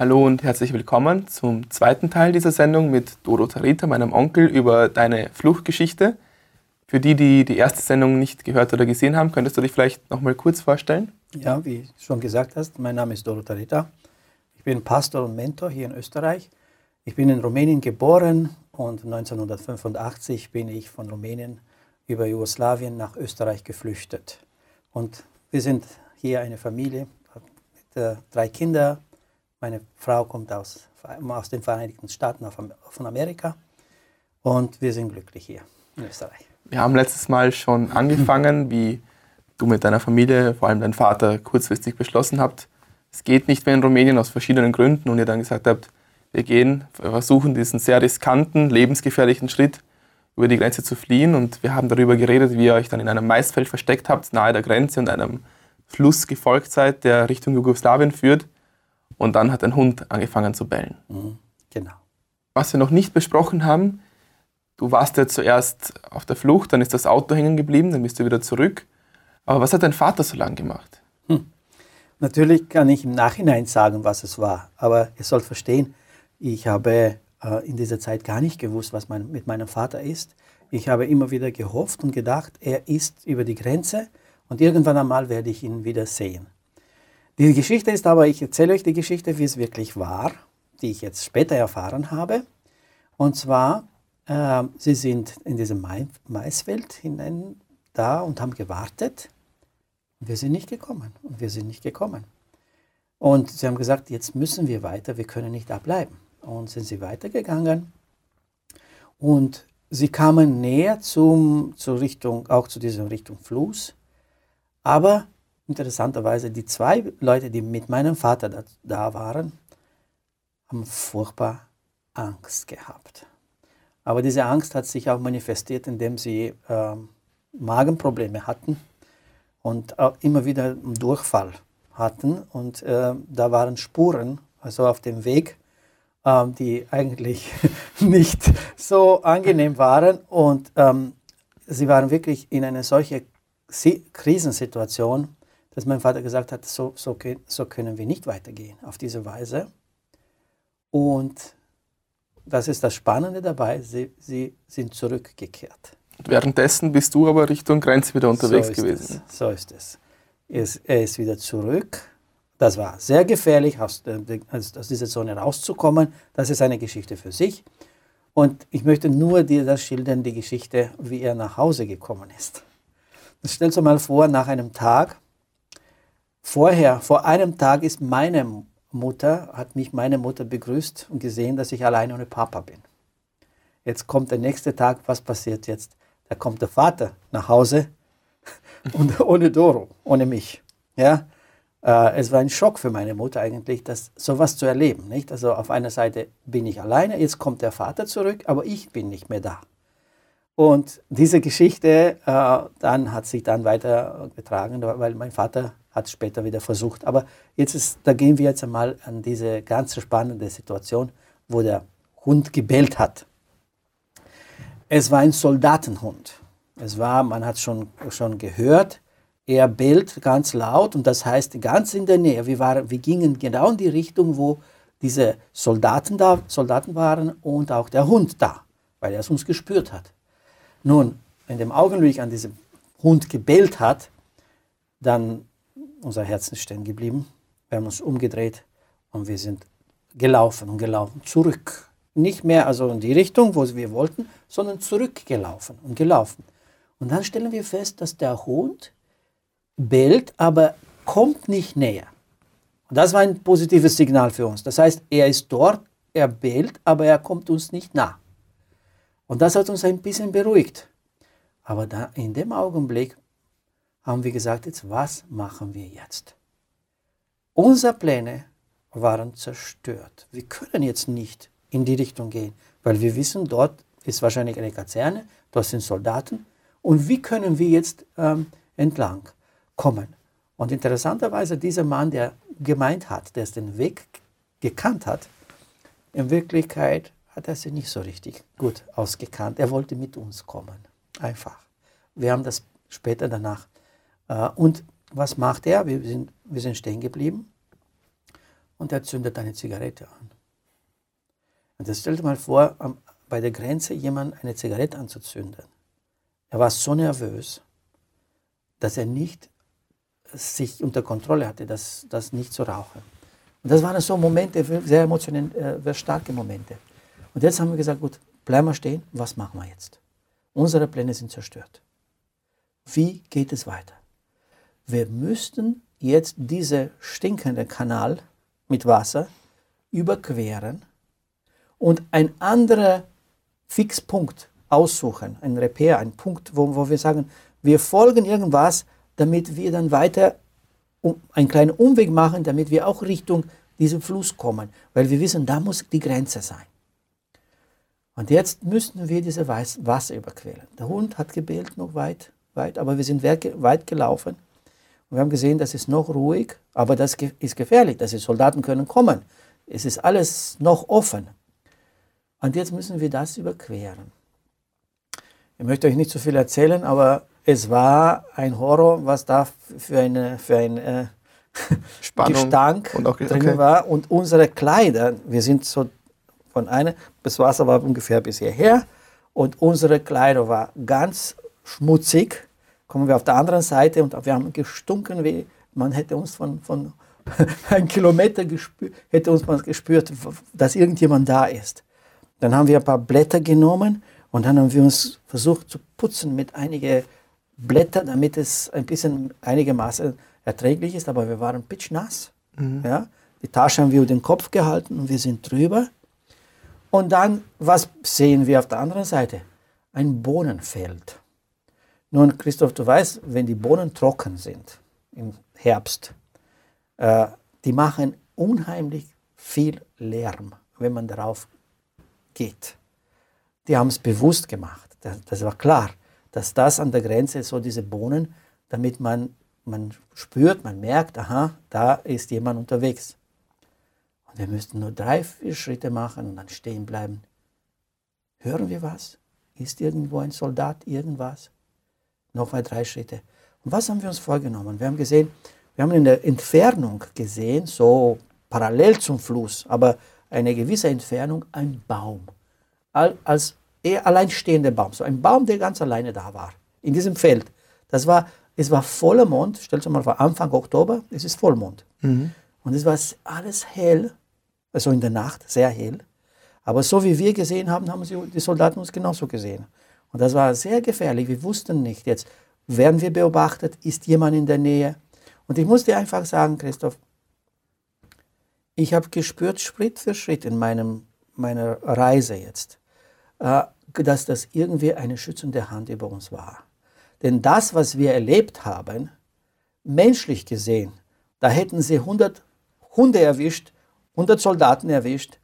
Hallo und herzlich willkommen zum zweiten Teil dieser Sendung mit Dodo Tarita, meinem Onkel, über deine Fluchtgeschichte. Für die, die die erste Sendung nicht gehört oder gesehen haben, könntest du dich vielleicht noch mal kurz vorstellen? Ja, wie schon gesagt hast, mein Name ist Dodo Tarita. Ich bin Pastor und Mentor hier in Österreich. Ich bin in Rumänien geboren und 1985 bin ich von Rumänien über Jugoslawien nach Österreich geflüchtet. Und wir sind hier eine Familie mit äh, drei Kindern, meine Frau kommt aus, aus den Vereinigten Staaten von Amerika und wir sind glücklich hier in Österreich. Wir haben letztes Mal schon angefangen, wie du mit deiner Familie, vor allem dein Vater, kurzfristig beschlossen habt, es geht nicht mehr in Rumänien aus verschiedenen Gründen und ihr dann gesagt habt, wir gehen, wir versuchen diesen sehr riskanten, lebensgefährlichen Schritt über die Grenze zu fliehen und wir haben darüber geredet, wie ihr euch dann in einem Maisfeld versteckt habt, nahe der Grenze und einem Fluss gefolgt seid, der Richtung Jugoslawien führt und dann hat ein Hund angefangen zu bellen. Mhm, genau. Was wir noch nicht besprochen haben, du warst ja zuerst auf der Flucht, dann ist das Auto hängen geblieben, dann bist du wieder zurück. Aber was hat dein Vater so lange gemacht? Hm. Natürlich kann ich im Nachhinein sagen, was es war, aber ihr sollt verstehen, ich habe äh, in dieser Zeit gar nicht gewusst, was mein, mit meinem Vater ist. Ich habe immer wieder gehofft und gedacht, er ist über die Grenze und irgendwann einmal werde ich ihn wieder sehen. Die Geschichte ist aber, ich erzähle euch die Geschichte, wie es wirklich war, die ich jetzt später erfahren habe. Und zwar, äh, sie sind in diesem Maisfeld hinein da und haben gewartet. Wir sind nicht gekommen. Und wir sind nicht gekommen. Und sie haben gesagt, jetzt müssen wir weiter, wir können nicht da bleiben. Und sind sie weitergegangen. Und sie kamen näher zum, zur Richtung, auch zu dieser Richtung Fluss. Aber interessanterweise, die zwei Leute, die mit meinem Vater da, da waren, haben furchtbar Angst gehabt. Aber diese Angst hat sich auch manifestiert, indem sie äh, Magenprobleme hatten und auch immer wieder einen Durchfall hatten. Und äh, da waren Spuren, also auf dem Weg, äh, die eigentlich nicht so angenehm waren. Und ähm, sie waren wirklich in einer solchen Krisensituation, dass mein Vater gesagt hat, so, so, so können wir nicht weitergehen auf diese Weise. Und das ist das Spannende dabei, sie, sie sind zurückgekehrt. Währenddessen bist du aber Richtung Grenze wieder unterwegs so gewesen. Es, so ist es. Er ist wieder zurück. Das war sehr gefährlich, aus, aus dieser Zone rauszukommen. Das ist eine Geschichte für sich. Und ich möchte nur dir das schildern, die Geschichte, wie er nach Hause gekommen ist. Stell dir mal vor, nach einem Tag, Vorher, vor einem Tag ist meine Mutter, hat mich meine Mutter begrüßt und gesehen, dass ich alleine ohne Papa bin. Jetzt kommt der nächste Tag, was passiert jetzt? Da kommt der Vater nach Hause und ohne Doro, ohne mich. Ja, äh, es war ein Schock für meine Mutter eigentlich, das sowas zu erleben. Nicht? Also auf einer Seite bin ich alleine, jetzt kommt der Vater zurück, aber ich bin nicht mehr da. Und diese Geschichte äh, dann hat sich dann weitergetragen, weil mein Vater hat es später wieder versucht. Aber jetzt ist, da gehen wir jetzt einmal an diese ganz spannende Situation, wo der Hund gebellt hat. Es war ein Soldatenhund. Es war, man hat schon schon gehört, er bellt ganz laut und das heißt ganz in der Nähe. Wir, waren, wir gingen genau in die Richtung, wo diese Soldaten da, Soldaten waren und auch der Hund da, weil er es uns gespürt hat. Nun, in dem Augenblick, an diesem Hund gebellt hat, dann unser Herzen stehen geblieben. Wir haben uns umgedreht und wir sind gelaufen und gelaufen, zurück. Nicht mehr also in die Richtung, wo wir wollten, sondern zurückgelaufen und gelaufen. Und dann stellen wir fest, dass der Hund bellt, aber kommt nicht näher. Und das war ein positives Signal für uns. Das heißt, er ist dort, er bellt, aber er kommt uns nicht nah. Und das hat uns ein bisschen beruhigt. Aber da in dem Augenblick haben wir gesagt, jetzt was machen wir jetzt? Unsere Pläne waren zerstört. Wir können jetzt nicht in die Richtung gehen, weil wir wissen, dort ist wahrscheinlich eine Kaserne, dort sind Soldaten. Und wie können wir jetzt ähm, entlang kommen? Und interessanterweise, dieser Mann, der gemeint hat, der den Weg gekannt hat, in Wirklichkeit hat er sich nicht so richtig gut ausgekannt. Er wollte mit uns kommen. Einfach. Wir haben das später danach und was macht er? Wir sind, wir sind stehen geblieben. und er zündet eine Zigarette an. Und das stellt mal vor, bei der Grenze jemand eine Zigarette anzuzünden. Er war so nervös, dass er nicht sich unter Kontrolle hatte, das, das nicht zu rauchen. Und das waren so Momente, sehr emotionell, äh, sehr starke Momente. Und jetzt haben wir gesagt, gut, bleiben wir stehen, was machen wir jetzt? Unsere Pläne sind zerstört. Wie geht es weiter? Wir müssten jetzt diesen stinkenden Kanal mit Wasser überqueren und ein anderer Fixpunkt aussuchen, ein Repair, ein Punkt, wo, wo wir sagen, wir folgen irgendwas, damit wir dann weiter um, einen kleinen Umweg machen, damit wir auch Richtung diesem Fluss kommen, weil wir wissen, da muss die Grenze sein. Und jetzt müssten wir diese Wasser überqueren. Der Hund hat gebellt noch weit, weit, aber wir sind weit gelaufen. Und wir haben gesehen, das ist noch ruhig, aber das ist gefährlich. Das ist, Soldaten können kommen. Es ist alles noch offen. Und jetzt müssen wir das überqueren. Ich möchte euch nicht zu so viel erzählen, aber es war ein Horror, was da für, eine, für ein äh, Gestank und auch, okay. drin war. Und unsere Kleider, wir sind so von einer, das Wasser war ungefähr bis hierher und unsere Kleider war ganz schmutzig. Kommen wir auf der anderen Seite und wir haben gestunken, wie man hätte uns von, von einem Kilometer gespürt, hätte uns mal gespürt, dass irgendjemand da ist. Dann haben wir ein paar Blätter genommen und dann haben wir uns versucht zu putzen mit einigen Blättern, damit es ein bisschen einigermaßen erträglich ist, aber wir waren pitchnass. Mhm. Ja? Die Tasche haben wir über den Kopf gehalten und wir sind drüber. Und dann, was sehen wir auf der anderen Seite? Ein Bohnenfeld. Nun, Christoph, du weißt, wenn die Bohnen trocken sind im Herbst, äh, die machen unheimlich viel Lärm, wenn man darauf geht. Die haben es bewusst gemacht. Das, das, war klar, dass das an der Grenze so diese Bohnen, damit man, man spürt, man merkt, aha, da ist jemand unterwegs. Und wir müssten nur drei, vier Schritte machen und dann stehen bleiben. Hören wir was? Ist irgendwo ein Soldat, irgendwas? Nochmal drei Schritte. Und was haben wir uns vorgenommen? Wir haben gesehen, wir haben in der Entfernung gesehen, so parallel zum Fluss, aber eine gewisse Entfernung, ein Baum. Als eher alleinstehender Baum. So ein Baum, der ganz alleine da war. In diesem Feld. Das war, es war voller Mond. Stellt euch mal vor, Anfang Oktober, es ist Vollmond. Mhm. Und es war alles hell also in der Nacht, sehr hell. Aber so wie wir gesehen haben, haben die Soldaten uns genauso gesehen. Und das war sehr gefährlich. Wir wussten nicht jetzt, werden wir beobachtet, ist jemand in der Nähe. Und ich muss dir einfach sagen, Christoph, ich habe gespürt, Schritt für Schritt in meinem, meiner Reise jetzt, äh, dass das irgendwie eine schützende Hand über uns war. Denn das, was wir erlebt haben, menschlich gesehen, da hätten sie 100 Hunde erwischt, 100 Soldaten erwischt,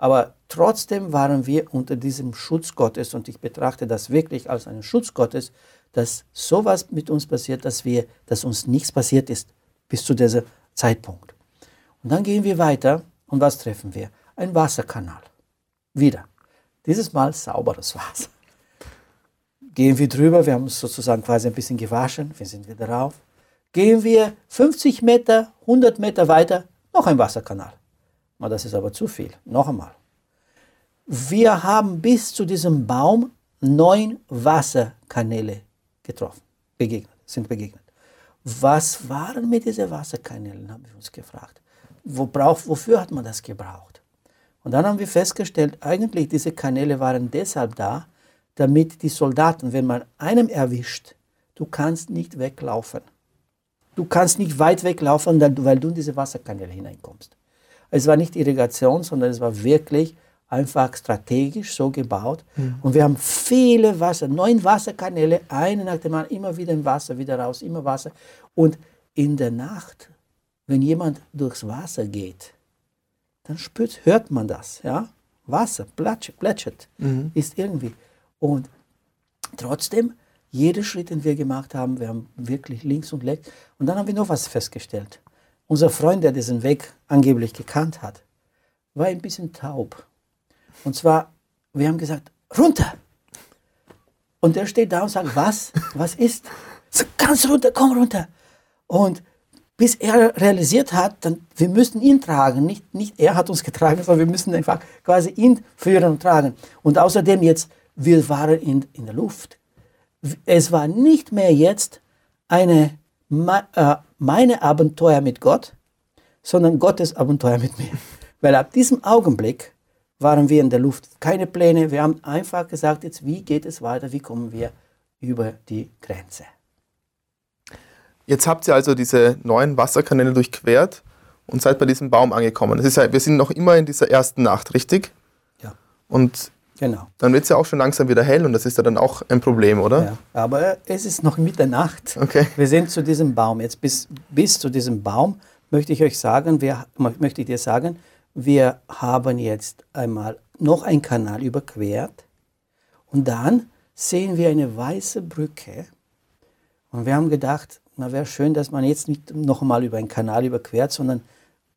aber trotzdem waren wir unter diesem Schutz Gottes und ich betrachte das wirklich als einen Schutz Gottes, dass sowas mit uns passiert, dass wir, dass uns nichts passiert ist bis zu diesem Zeitpunkt. Und dann gehen wir weiter und was treffen wir? Ein Wasserkanal. Wieder. Dieses Mal sauberes Wasser. Gehen wir drüber, wir haben uns sozusagen quasi ein bisschen gewaschen, wir sind wieder rauf. Gehen wir 50 Meter, 100 Meter weiter, noch ein Wasserkanal. Das ist aber zu viel. Noch einmal. Wir haben bis zu diesem Baum neun Wasserkanäle getroffen, begegnet, sind begegnet. Was waren mit diesen Wasserkanälen, haben wir uns gefragt. Wo brauch, wofür hat man das gebraucht? Und dann haben wir festgestellt, eigentlich diese Kanäle waren deshalb da, damit die Soldaten, wenn man einem erwischt, du kannst nicht weglaufen. Du kannst nicht weit weglaufen, weil du in diese Wasserkanäle hineinkommst. Es war nicht Irrigation, sondern es war wirklich einfach strategisch so gebaut. Mhm. Und wir haben viele Wasser, neun Wasserkanäle, eine nach dem anderen, immer wieder im Wasser, wieder raus, immer Wasser. Und in der Nacht, wenn jemand durchs Wasser geht, dann spürt, hört man das. Ja? Wasser plätschert, plätschert mhm. ist irgendwie. Und trotzdem, jeder Schritt, den wir gemacht haben, wir haben wirklich links und rechts. Und dann haben wir noch was festgestellt. Unser Freund, der diesen Weg angeblich gekannt hat, war ein bisschen taub. Und zwar, wir haben gesagt, runter. Und er steht da und sagt, was? Was ist? So, ganz runter, komm runter. Und bis er realisiert hat, dann, wir müssen ihn tragen. Nicht, nicht er hat uns getragen, sondern wir müssen einfach quasi ihn führen und tragen. Und außerdem jetzt, wir waren in, in der Luft. Es war nicht mehr jetzt eine, äh, meine Abenteuer mit Gott, sondern Gottes Abenteuer mit mir. Weil ab diesem Augenblick waren wir in der Luft. Keine Pläne. Wir haben einfach gesagt, jetzt wie geht es weiter? Wie kommen wir über die Grenze? Jetzt habt ihr also diese neuen Wasserkanäle durchquert und seid bei diesem Baum angekommen. Das ist ja, wir sind noch immer in dieser ersten Nacht, richtig? Ja. Und genau. dann wird es ja auch schon langsam wieder hell und das ist ja dann auch ein Problem, oder? Ja, aber es ist noch Mitternacht. Okay. Wir sind zu diesem Baum. Jetzt bis, bis zu diesem Baum möchte ich euch sagen, wir, möchte ich dir sagen, wir haben jetzt einmal noch einen Kanal überquert und dann sehen wir eine weiße Brücke. Und wir haben gedacht, na wäre schön, dass man jetzt nicht nochmal über einen Kanal überquert, sondern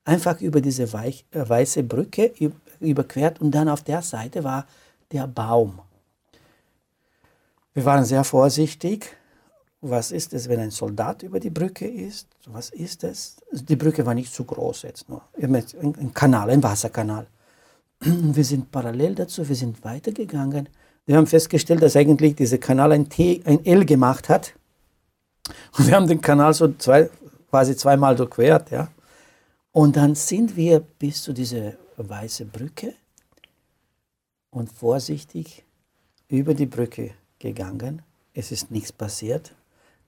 einfach über diese weich, äh, weiße Brücke überquert und dann auf der Seite war der Baum. Wir waren sehr vorsichtig was ist es, wenn ein Soldat über die Brücke ist? Was ist es? Die Brücke war nicht zu groß jetzt nur. Ein Kanal, ein Wasserkanal. Wir sind parallel dazu, wir sind weitergegangen. Wir haben festgestellt, dass eigentlich dieser Kanal ein, T, ein L gemacht hat. Und wir haben den Kanal so zwei, quasi zweimal durchquert. Ja? Und dann sind wir bis zu dieser weißen Brücke und vorsichtig über die Brücke gegangen. Es ist nichts passiert.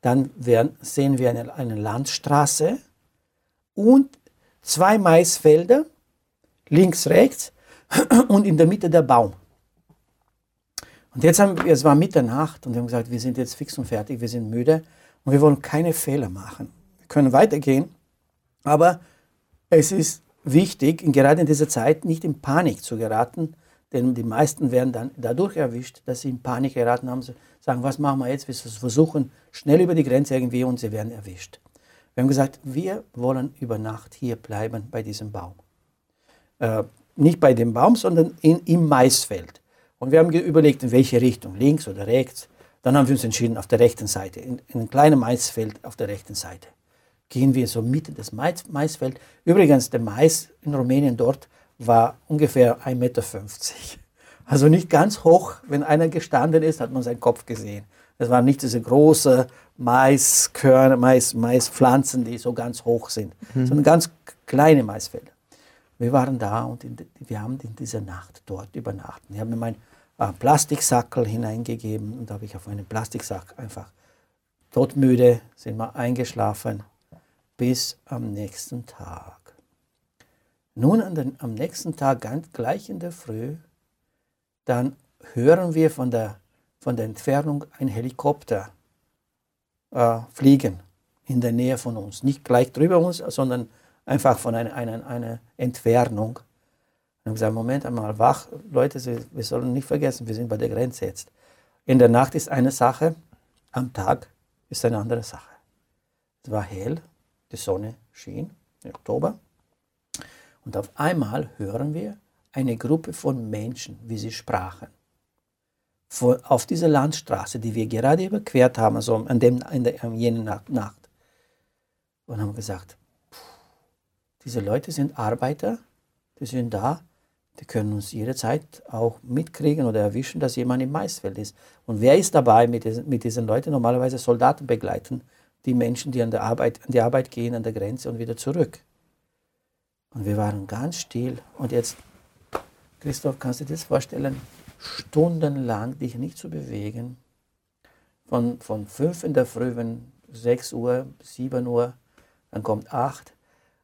Dann werden, sehen wir eine, eine Landstraße und zwei Maisfelder, links, rechts und in der Mitte der Baum. Und jetzt haben wir, es war Mitternacht und wir haben gesagt, wir sind jetzt fix und fertig, wir sind müde und wir wollen keine Fehler machen. Wir können weitergehen, aber es ist wichtig, gerade in dieser Zeit nicht in Panik zu geraten, denn die meisten werden dann dadurch erwischt, dass sie in Panik geraten haben, sagen, was machen wir jetzt? Wir versuchen schnell über die Grenze irgendwie und sie werden erwischt. Wir haben gesagt, wir wollen über Nacht hier bleiben bei diesem Baum. Äh, nicht bei dem Baum, sondern in, im Maisfeld. Und wir haben überlegt, in welche Richtung, links oder rechts. Dann haben wir uns entschieden, auf der rechten Seite, in, in ein kleines Maisfeld auf der rechten Seite. Gehen wir so Mitte des Mais, Maisfeld. Übrigens, der Mais in Rumänien dort war ungefähr 1,50 Meter. Also nicht ganz hoch. Wenn einer gestanden ist, hat man seinen Kopf gesehen. Es waren nicht diese großen Maiskörner, Mais, Maispflanzen, die so ganz hoch sind, mhm. sondern ganz kleine Maisfelder. Wir waren da und in, wir haben in dieser Nacht dort übernachtet. Ich habe mir meinen äh, Plastiksackel hineingegeben und da habe ich auf einen Plastiksack einfach todmüde, sind wir eingeschlafen bis am nächsten Tag. Nun den, am nächsten Tag, ganz gleich in der Früh, dann hören wir von der, von der Entfernung ein Helikopter äh, fliegen in der Nähe von uns. Nicht gleich drüber uns, sondern einfach von einer, einer, einer Entfernung. Und haben gesagt, Moment einmal, wach, Leute, wir sollen nicht vergessen, wir sind bei der Grenze jetzt. In der Nacht ist eine Sache, am Tag ist eine andere Sache. Es war hell, die Sonne schien im Oktober. Und auf einmal hören wir eine Gruppe von Menschen, wie sie sprachen. Vor, auf dieser Landstraße, die wir gerade überquert haben, also an, dem, an, der, an jener Nacht. Und haben gesagt, diese Leute sind Arbeiter, die sind da, die können uns jederzeit auch mitkriegen oder erwischen, dass jemand im Maisfeld ist. Und wer ist dabei mit diesen, mit diesen Leuten? Normalerweise Soldaten begleiten die Menschen, die an, der Arbeit, an die Arbeit gehen, an der Grenze und wieder zurück. Und wir waren ganz still. Und jetzt, Christoph, kannst du dir das vorstellen? Stundenlang dich nicht zu bewegen. Von, von 5 in der Früh, wenn 6 Uhr, 7 Uhr, dann kommt 8.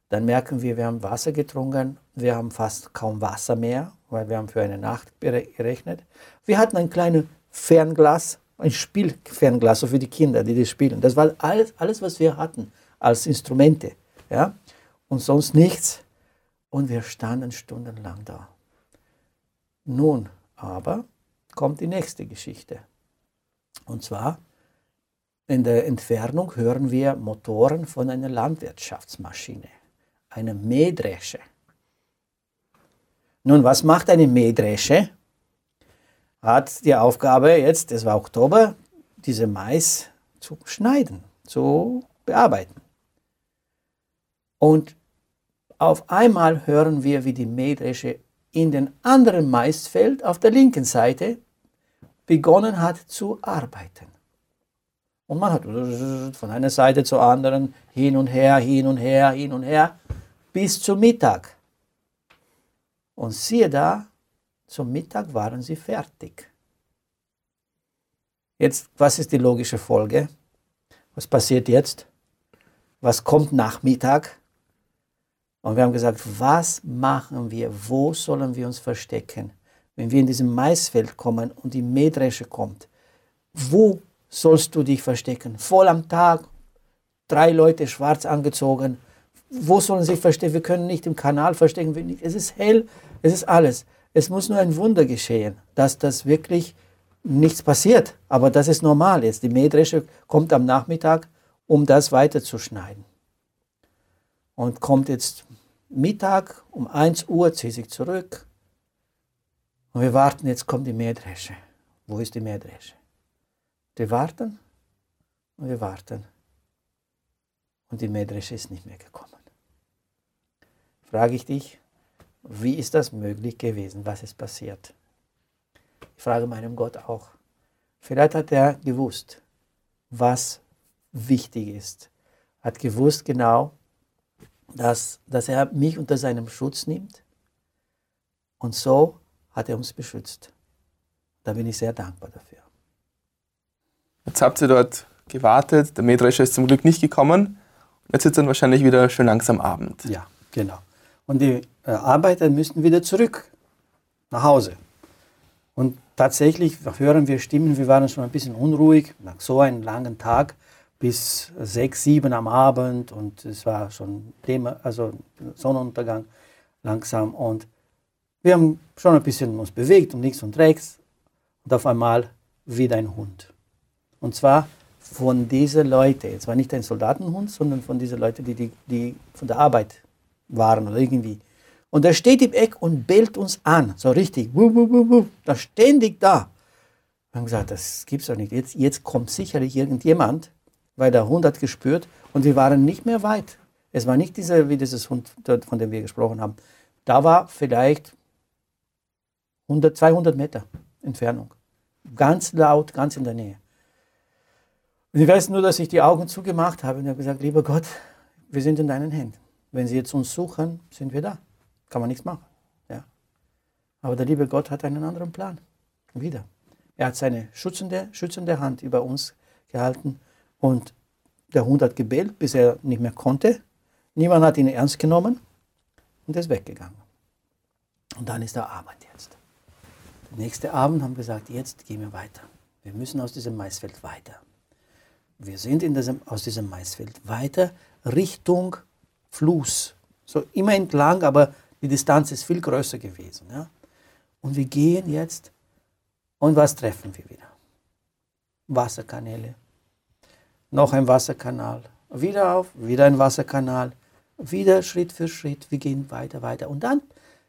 Dann merken wir, wir haben Wasser getrunken. Wir haben fast kaum Wasser mehr, weil wir haben für eine Nacht gerechnet. Wir hatten ein kleines Fernglas, ein Spielfernglas, so für die Kinder, die das spielen. Das war alles, alles was wir hatten als Instrumente. Ja? Und sonst nichts und wir standen stundenlang da. Nun aber kommt die nächste Geschichte. Und zwar in der Entfernung hören wir Motoren von einer Landwirtschaftsmaschine, einer Mähdresche. Nun, was macht eine Mähdresche? Hat die Aufgabe jetzt, es war Oktober, diese Mais zu schneiden, zu bearbeiten. Und auf einmal hören wir, wie die Mähdresche in den anderen Maisfeld auf der linken Seite begonnen hat zu arbeiten. Und man hat von einer Seite zur anderen hin und her, hin und her, hin und her, bis zum Mittag. Und siehe da, zum Mittag waren sie fertig. Jetzt, was ist die logische Folge? Was passiert jetzt? Was kommt nach Mittag? Und wir haben gesagt, was machen wir? Wo sollen wir uns verstecken? Wenn wir in diesem Maisfeld kommen und die Mähdresche kommt, wo sollst du dich verstecken? Voll am Tag, drei Leute schwarz angezogen. Wo sollen sie sich verstecken? Wir können nicht im Kanal verstecken. Es ist hell, es ist alles. Es muss nur ein Wunder geschehen, dass das wirklich nichts passiert. Aber das ist normal jetzt. Die Mähdresche kommt am Nachmittag, um das weiterzuschneiden. Und kommt jetzt Mittag um 1 Uhr, zieht sich zurück. Und wir warten, jetzt kommt die Mähdresche. Wo ist die Mähdresche? Wir warten und wir warten. Und die Mähdresche ist nicht mehr gekommen. Frage ich dich, wie ist das möglich gewesen? Was ist passiert? Ich frage meinem Gott auch. Vielleicht hat er gewusst, was wichtig ist. Hat gewusst genau, dass, dass er mich unter seinem Schutz nimmt. Und so hat er uns beschützt. Da bin ich sehr dankbar dafür. Jetzt habt ihr dort gewartet, der Mähdrescher ist zum Glück nicht gekommen. Jetzt ist dann wahrscheinlich wieder schön langsam Abend. Ja, genau. Und die äh, Arbeiter müssten wieder zurück nach Hause. Und tatsächlich hören wir Stimmen, wir waren schon ein bisschen unruhig nach so einem langen Tag bis sechs, sieben am Abend und es war schon Thema, also Sonnenuntergang langsam und wir haben schon ein bisschen uns bewegt und links und rechts und auf einmal wieder ein Hund. Und zwar von diesen Leuten, es war nicht ein Soldatenhund, sondern von diesen Leuten, die, die, die von der Arbeit waren oder irgendwie. Und er steht im Eck und bellt uns an, so richtig, wuh, wuh, wuh, wuh, da ständig da. Wir haben gesagt, das gibt's doch nicht. Jetzt, jetzt kommt sicherlich irgendjemand, weil der Hund hat gespürt und wir waren nicht mehr weit. Es war nicht dieser, wie dieses Hund, von dem wir gesprochen haben. Da war vielleicht 100, 200 Meter Entfernung. Ganz laut, ganz in der Nähe. Und ich weiß nur, dass ich die Augen zugemacht habe und habe gesagt, lieber Gott, wir sind in deinen Händen. Wenn sie jetzt uns suchen, sind wir da. Kann man nichts machen. Ja. Aber der liebe Gott hat einen anderen Plan. Wieder. Er hat seine schützende, schützende Hand über uns gehalten und der Hund hat gebellt, bis er nicht mehr konnte. Niemand hat ihn ernst genommen und ist weggegangen. Und dann ist der Abend jetzt. Der nächste Abend haben wir gesagt, jetzt gehen wir weiter. Wir müssen aus diesem Maisfeld weiter. Wir sind in diesem, aus diesem Maisfeld weiter Richtung Fluss. So immer entlang, aber die Distanz ist viel größer gewesen. Ja? Und wir gehen jetzt und was treffen wir wieder? Wasserkanäle. Noch ein Wasserkanal. Wieder auf, wieder ein Wasserkanal. Wieder Schritt für Schritt. Wir gehen weiter, weiter. Und dann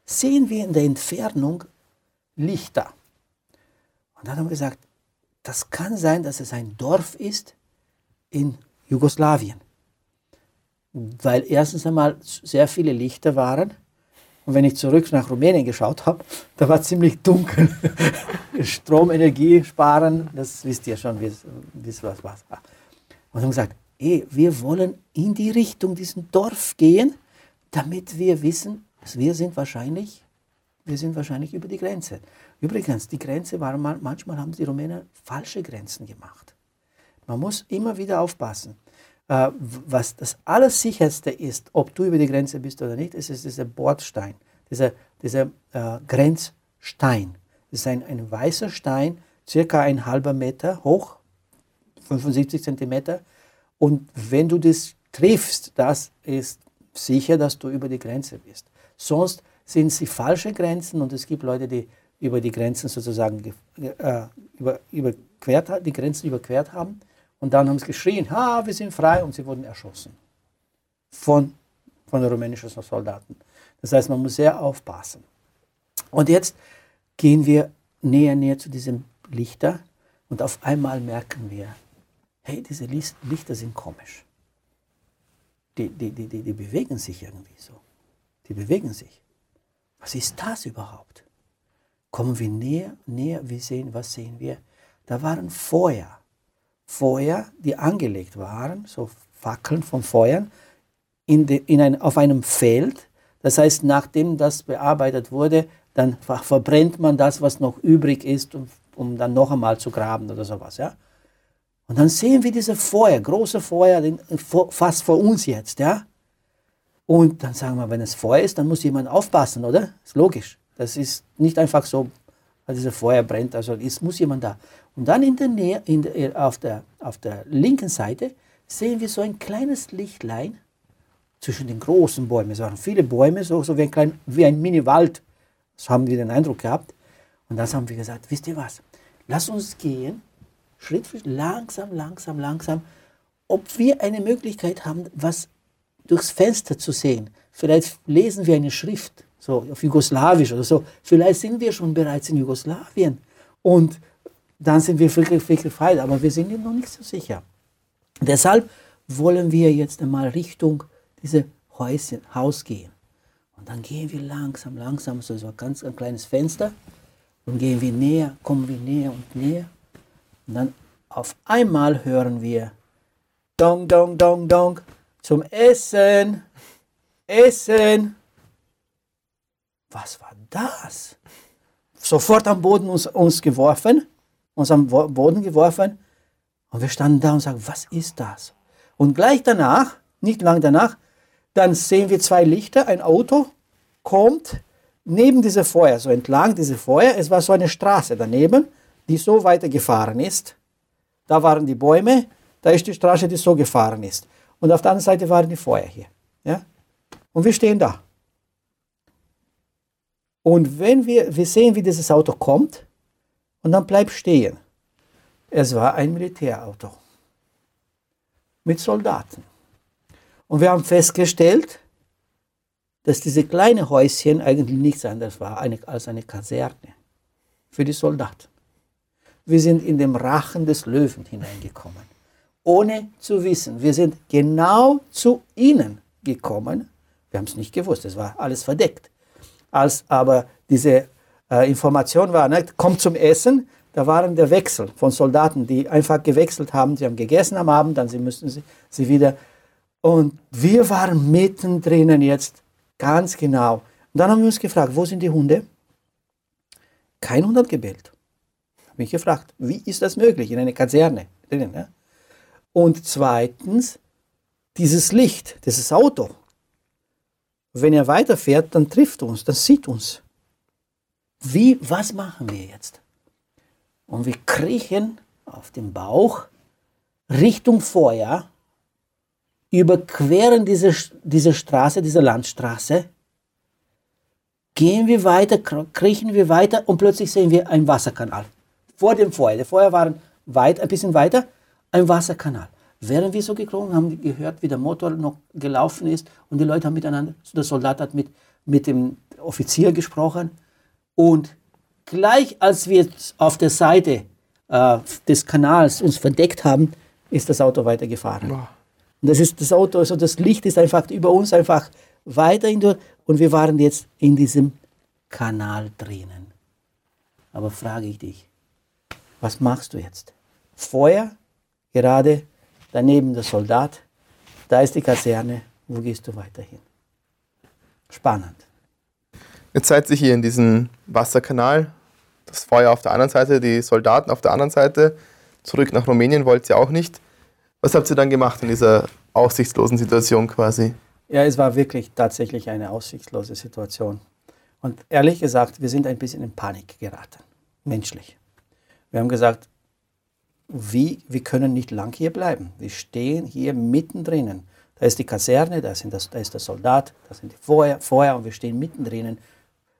sehen wir in der Entfernung Lichter. Und dann haben wir gesagt, das kann sein, dass es ein Dorf ist, in Jugoslawien. Weil erstens einmal sehr viele Lichter waren. Und wenn ich zurück nach Rumänien geschaut habe, da war ziemlich dunkel. Stromenergie sparen, das wisst ihr schon, wie es was war. Und haben gesagt, ey, wir wollen in die Richtung diesen Dorf gehen, damit wir wissen, wir sind wahrscheinlich, wir sind wahrscheinlich über die Grenze. Übrigens, die Grenze war mal, manchmal haben die Rumänen falsche Grenzen gemacht. Man muss immer wieder aufpassen. Äh, was das Allersicherste ist, ob du über die Grenze bist oder nicht, ist, ist dieser Bordstein, dieser, dieser äh, Grenzstein. Das ist ein, ein weißer Stein, circa ein halber Meter hoch, 75 Zentimeter. Und wenn du das triffst, das ist sicher, dass du über die Grenze bist. Sonst sind sie falsche Grenzen und es gibt Leute, die über die Grenzen sozusagen äh, über, überquert, die Grenzen überquert haben und dann haben sie geschrien, ha, wir sind frei und sie wurden erschossen von, von rumänischen Soldaten. Das heißt, man muss sehr aufpassen. Und jetzt gehen wir näher, näher zu diesem Lichter und auf einmal merken wir, hey, diese Lichter sind komisch. die, die, die, die, die bewegen sich irgendwie so. Die bewegen sich. Was ist das überhaupt? Kommen wir näher, näher, wir sehen, was sehen wir? Da waren Feuer. Feuer, die angelegt waren, so Fackeln von Feuern, in de, in ein, auf einem Feld. Das heißt, nachdem das bearbeitet wurde, dann verbrennt man das, was noch übrig ist, um, um dann noch einmal zu graben oder sowas. Ja? Und dann sehen wir diese Feuer, große Feuer, fast vor uns jetzt. Ja? Und dann sagen wir, wenn es Feuer ist, dann muss jemand aufpassen, oder? Ist logisch. Das ist nicht einfach so, weil dieses Feuer brennt, also es muss jemand da. Und dann in der Nähe, in der, auf, der, auf der linken Seite sehen wir so ein kleines Lichtlein zwischen den großen Bäumen. Es waren viele Bäume, so, so wie ein, ein Mini-Wald. So haben wir den Eindruck gehabt. Und das haben wir gesagt, wisst ihr was? Lass uns gehen, Schritt für Schritt, langsam, langsam, langsam, ob wir eine Möglichkeit haben, was durchs Fenster zu sehen. Vielleicht lesen wir eine Schrift, so auf Jugoslawisch oder so. Vielleicht sind wir schon bereits in Jugoslawien. Und dann sind wir wirklich, wirklich frei. Aber wir sind noch nicht so sicher. Deshalb wollen wir jetzt einmal Richtung diese Häuschen, Haus gehen. Und dann gehen wir langsam, langsam, so ein ganz ein kleines Fenster. Und gehen wir näher, kommen wir näher und näher. Und dann auf einmal hören wir Dong, Dong, Dong, Dong zum Essen. Essen. Was war das? Sofort am Boden uns, uns geworfen, uns am Boden geworfen. Und wir standen da und sagten, was ist das? Und gleich danach, nicht lang danach, dann sehen wir zwei Lichter, ein Auto kommt neben diese Feuer, so entlang diese Feuer. Es war so eine Straße daneben, die so weitergefahren ist. Da waren die Bäume, da ist die Straße, die so gefahren ist. Und auf der anderen Seite waren die Feuer hier. Ja? Und wir stehen da. Und wenn wir, wir sehen, wie dieses Auto kommt, und dann bleibt stehen. Es war ein Militärauto mit Soldaten. Und wir haben festgestellt, dass diese kleine Häuschen eigentlich nichts anderes war als eine Kaserne für die Soldaten. Wir sind in den Rachen des Löwen hineingekommen ohne zu wissen. Wir sind genau zu ihnen gekommen. Wir haben es nicht gewusst, es war alles verdeckt. Als aber diese äh, Information war, ne, kommt zum Essen, da waren der Wechsel von Soldaten, die einfach gewechselt haben. Sie haben gegessen am Abend, dann sie müssten sie, sie wieder. Und wir waren mittendrin jetzt, ganz genau. Und dann haben wir uns gefragt, wo sind die Hunde? Kein Hund hat gebellt. Mich gefragt, wie ist das möglich in einer Kaserne? Ne? Und zweitens, dieses Licht, dieses Auto, wenn er weiterfährt, dann trifft uns, dann sieht uns. Wie, was machen wir jetzt? Und wir kriechen auf dem Bauch Richtung Feuer, überqueren diese, diese Straße, diese Landstraße, gehen wir weiter, kriechen wir weiter und plötzlich sehen wir einen Wasserkanal vor dem Feuer. Die Feuer waren weit, ein bisschen weiter ein Wasserkanal. Während wir so gekrochen haben, gehört, wie der Motor noch gelaufen ist und die Leute haben miteinander, der Soldat hat mit, mit dem Offizier gesprochen und gleich als wir auf der Seite äh, des Kanals uns verdeckt haben, ist das Auto weitergefahren. Wow. Und das ist das Auto, also das Licht ist einfach über uns einfach weiterhin durch und wir waren jetzt in diesem Kanal drinnen. Aber frage ich dich, was machst du jetzt? Feuer gerade daneben der Soldat, da ist die Kaserne, wo gehst du weiterhin? Spannend. Jetzt seid ihr hier in diesem Wasserkanal, das Feuer auf der anderen Seite, die Soldaten auf der anderen Seite, zurück nach Rumänien wollt ihr auch nicht. Was habt ihr dann gemacht in dieser aussichtslosen Situation quasi? Ja, es war wirklich tatsächlich eine aussichtslose Situation. Und ehrlich gesagt, wir sind ein bisschen in Panik geraten, menschlich. Wir haben gesagt, wie, wir können nicht lang hier bleiben. Wir stehen hier mittendrin. Da ist die Kaserne, da, sind das, da ist der Soldat, da sind die Feuer, Feuer und wir stehen mittendrin.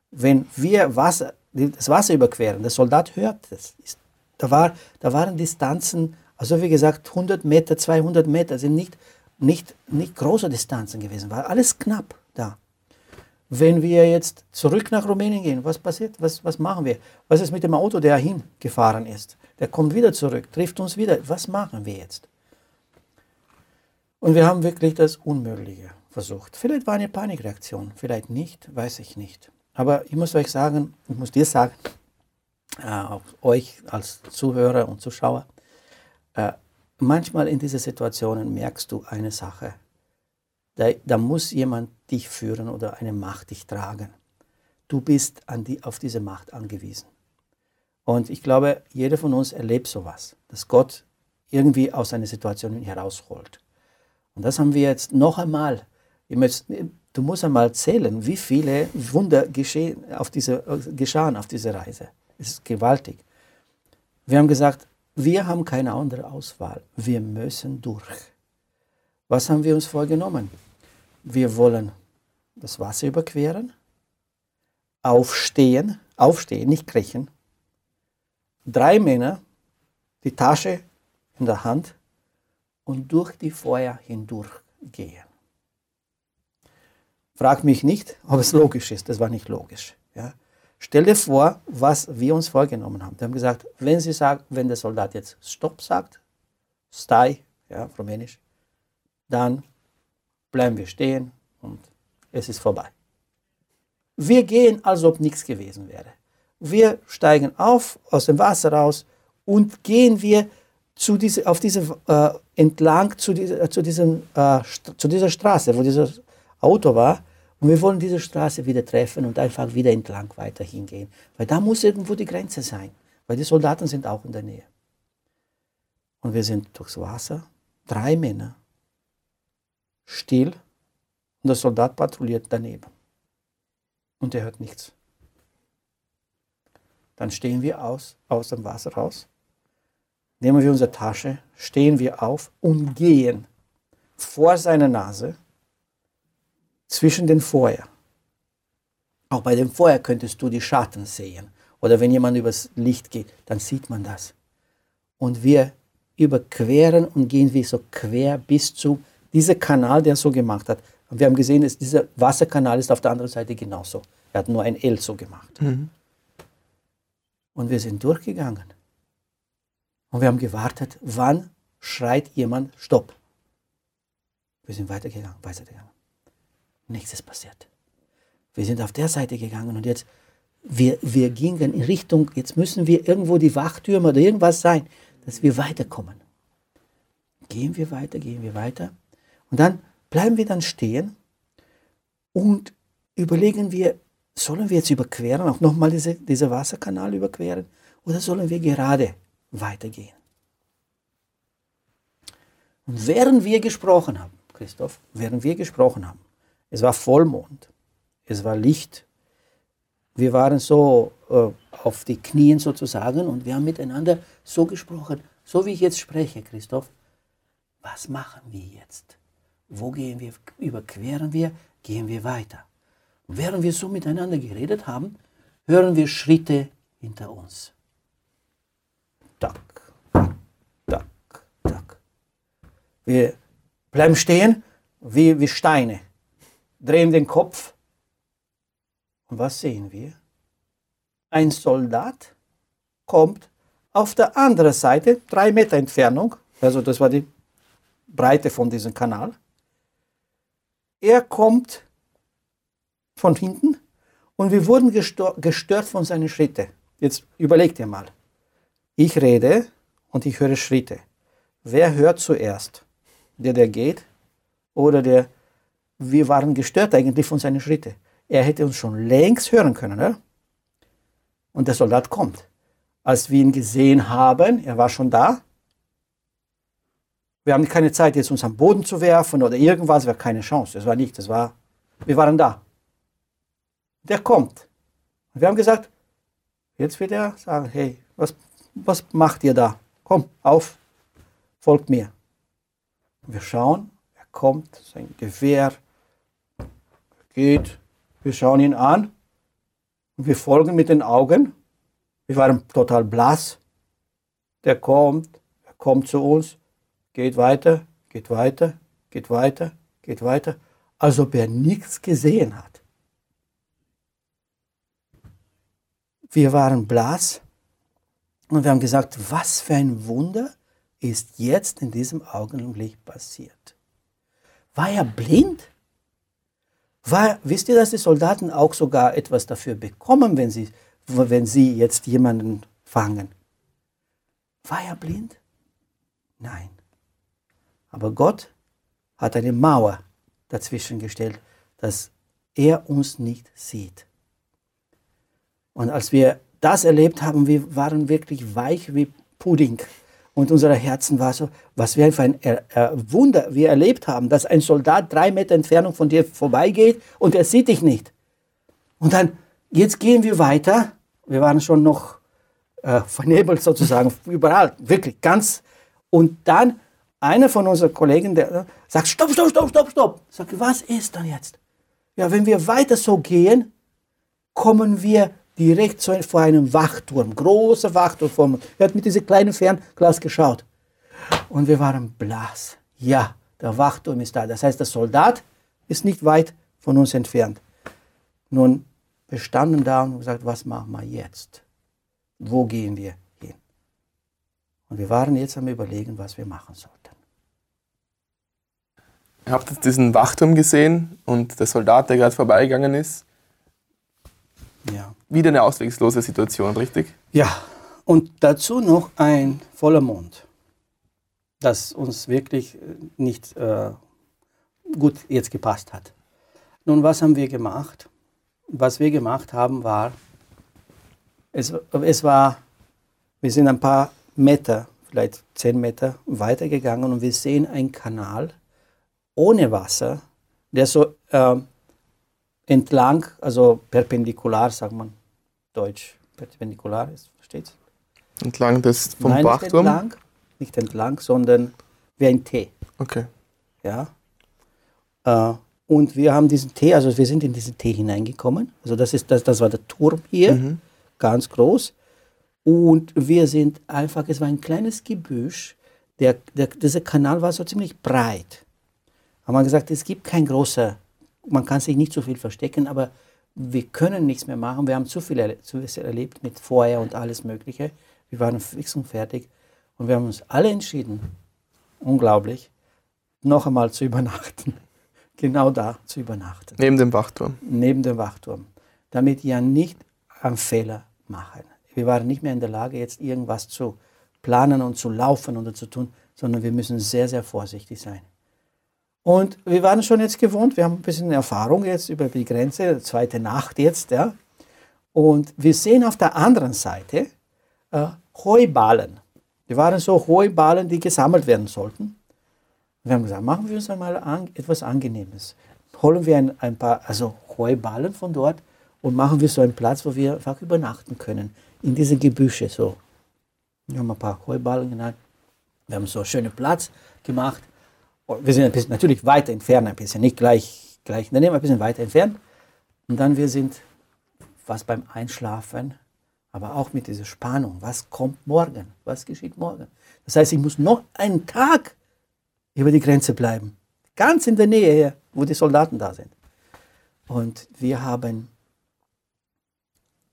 Wenn wir Wasser, das Wasser überqueren, der Soldat hört das. Da, war, da waren Distanzen, also wie gesagt, 100 Meter, 200 Meter, sind nicht, nicht, nicht große Distanzen gewesen, war alles knapp. Wenn wir jetzt zurück nach Rumänien gehen, was passiert? Was, was machen wir? Was ist mit dem Auto, der hingefahren ist? Der kommt wieder zurück, trifft uns wieder. Was machen wir jetzt? Und wir haben wirklich das Unmögliche versucht. Vielleicht war eine Panikreaktion, vielleicht nicht, weiß ich nicht. Aber ich muss euch sagen, ich muss dir sagen, äh, auch euch als Zuhörer und Zuschauer, äh, manchmal in diesen Situationen merkst du eine Sache. Da, da, muss jemand dich führen oder eine Macht dich tragen. Du bist die, auf diese Macht angewiesen. Und ich glaube, jeder von uns erlebt sowas, dass Gott irgendwie aus einer Situation herausholt. Und das haben wir jetzt noch einmal. Du musst einmal zählen, wie viele Wunder geschehen auf diese, geschahen auf dieser Reise. Es ist gewaltig. Wir haben gesagt, wir haben keine andere Auswahl. Wir müssen durch. Was haben wir uns vorgenommen? Wir wollen das Wasser überqueren, aufstehen, aufstehen, nicht kriechen. Drei Männer, die Tasche in der Hand und durch die Feuer hindurch gehen. Frag mich nicht, ob es logisch ist. Das war nicht logisch. Ja. Stell dir vor, was wir uns vorgenommen haben. Wir haben gesagt, wenn sie sagt, wenn der Soldat jetzt Stopp sagt, Stai, ja, rumänisch, dann bleiben wir stehen und es ist vorbei. Wir gehen, als ob nichts gewesen wäre. Wir steigen auf aus dem Wasser raus und gehen wir zu diese, auf diese, äh, entlang zu, diese, zu, diesem, äh, zu dieser Straße, wo dieses Auto war. Und wir wollen diese Straße wieder treffen und einfach wieder entlang weiter hingehen. Weil da muss irgendwo die Grenze sein. Weil die Soldaten sind auch in der Nähe. Und wir sind durchs Wasser, drei Männer, still. Und der Soldat patrouilliert daneben. Und er hört nichts. Dann stehen wir aus, aus dem Wasser raus nehmen wir unsere Tasche, stehen wir auf und gehen vor seiner Nase zwischen den Feuer. Auch bei dem Feuer könntest du die Schatten sehen. Oder wenn jemand übers Licht geht, dann sieht man das. Und wir überqueren und gehen wie so quer bis zu diesem Kanal, der so gemacht hat. Und wir haben gesehen, dass dieser Wasserkanal ist auf der anderen Seite genauso. Er hat nur ein L so gemacht. Mhm. Und wir sind durchgegangen. Und wir haben gewartet, wann schreit jemand Stopp. Wir sind weitergegangen, weitergegangen. Nichts ist passiert. Wir sind auf der Seite gegangen und jetzt, wir, wir gingen in Richtung, jetzt müssen wir irgendwo die Wachtürme oder irgendwas sein, dass wir weiterkommen. Gehen wir weiter, gehen wir weiter. Und dann bleiben wir dann stehen und überlegen wir, sollen wir jetzt überqueren, auch nochmal diese, diesen Wasserkanal überqueren, oder sollen wir gerade weitergehen. Und während wir gesprochen haben, Christoph, während wir gesprochen haben, es war Vollmond, es war Licht, wir waren so äh, auf die Knien sozusagen und wir haben miteinander so gesprochen, so wie ich jetzt spreche, Christoph. Was machen wir jetzt? Wo gehen wir? Überqueren wir? Gehen wir weiter? Und während wir so miteinander geredet haben, hören wir Schritte hinter uns tak, tak, tak. Wir bleiben stehen wie, wie Steine, drehen den Kopf. Und was sehen wir? Ein Soldat kommt auf der anderen Seite, drei Meter Entfernung, also das war die Breite von diesem Kanal. Er kommt von hinten und wir wurden gestört von seinen Schritten. Jetzt überlegt ihr mal. Ich rede und ich höre Schritte. Wer hört zuerst? Der, der geht oder der, wir waren gestört eigentlich von seinen Schritten. Er hätte uns schon längst hören können. Ne? Und der Soldat kommt. Als wir ihn gesehen haben, er war schon da. Wir haben keine Zeit, jetzt uns am Boden zu werfen oder irgendwas, war keine Chance. Das war nicht, das war, wir waren da. Der kommt. Und wir haben gesagt, jetzt wird er sagen, hey, was, was macht ihr da? Komm, auf, folgt mir. Wir schauen, er kommt, sein Gewehr geht, wir schauen ihn an und wir folgen mit den Augen. Wir waren total blass. Der kommt, er kommt zu uns, geht weiter, geht weiter, geht weiter, geht weiter, als ob er nichts gesehen hat. Wir waren blass und wir haben gesagt, was für ein Wunder ist jetzt in diesem Augenblick passiert. War er blind? War, wisst ihr, dass die Soldaten auch sogar etwas dafür bekommen, wenn sie, wenn sie jetzt jemanden fangen? War er blind? Nein. Aber Gott hat eine Mauer dazwischen gestellt, dass er uns nicht sieht. Und als wir das erlebt haben, wir waren wirklich weich wie Pudding. Und unser Herzen war so, was wir für ein Wunder wir erlebt haben, dass ein Soldat drei Meter Entfernung von dir vorbeigeht und er sieht dich nicht. Und dann, jetzt gehen wir weiter. Wir waren schon noch äh, vernebelt sozusagen, überall, wirklich ganz. Und dann einer von unseren Kollegen, der äh, sagt, stopp, stopp, stopp, stopp, stopp. Sagt, was ist dann jetzt? Ja, wenn wir weiter so gehen, kommen wir direkt vor einem Wachturm, großer Wachturm. Er hat mit diesem kleinen Fernglas geschaut. Und wir waren blass. Ja, der Wachturm ist da. Das heißt, der Soldat ist nicht weit von uns entfernt. Nun, wir standen da und gesagt, was machen wir jetzt? Wo gehen wir hin? Und wir waren jetzt am Überlegen, was wir machen sollten. Ihr habt jetzt diesen Wachturm gesehen und der Soldat, der gerade vorbeigegangen ist, ja. Wieder eine auswegslose Situation, richtig? Ja, und dazu noch ein voller Mond, das uns wirklich äh, nicht äh, gut jetzt gepasst hat. Nun, was haben wir gemacht? Was wir gemacht haben, war, es, es war, wir sind ein paar Meter, vielleicht zehn Meter weitergegangen und wir sehen einen Kanal ohne Wasser, der so äh, entlang, also perpendikular, sagt man Deutsch, perpendikular ist, versteht Entlang des vom Nein, Bachturm? Nicht entlang, nicht entlang, sondern wie ein T. Okay. Ja. Äh, und wir haben diesen T, also wir sind in diesen T hineingekommen. Also das ist das, das war der Turm hier, mhm. ganz groß. Und wir sind einfach, es war ein kleines Gebüsch. Der, der, dieser Kanal war so ziemlich breit. Haben wir gesagt, es gibt kein großer man kann sich nicht so viel verstecken, aber wir können nichts mehr machen. Wir haben zu viel, erle zu viel erlebt mit Feuer und alles Mögliche. Wir waren fix und fertig. Und wir haben uns alle entschieden, unglaublich, noch einmal zu übernachten. genau da zu übernachten. Neben dem Wachturm. Neben dem Wachturm. Damit wir nicht einen Fehler machen. Wir waren nicht mehr in der Lage, jetzt irgendwas zu planen und zu laufen oder zu tun, sondern wir müssen sehr, sehr vorsichtig sein. Und wir waren schon jetzt gewohnt, wir haben ein bisschen Erfahrung jetzt über die Grenze, zweite Nacht jetzt, ja. Und wir sehen auf der anderen Seite äh, Heuballen. Die waren so Heuballen, die gesammelt werden sollten. wir haben gesagt, machen wir uns einmal an, etwas Angenehmes. Holen wir ein, ein paar also Heuballen von dort und machen wir so einen Platz, wo wir einfach übernachten können. In diese Gebüsche so. Wir haben ein paar Heuballen genannt. Wir haben so einen schönen Platz gemacht wir sind ein bisschen, natürlich weiter entfernt, ein bisschen, nicht gleich, gleich daneben, ein bisschen weiter entfernt. Und dann wir sind was beim Einschlafen, aber auch mit dieser Spannung. Was kommt morgen? Was geschieht morgen? Das heißt, ich muss noch einen Tag über die Grenze bleiben. Ganz in der Nähe hier, wo die Soldaten da sind. Und wir haben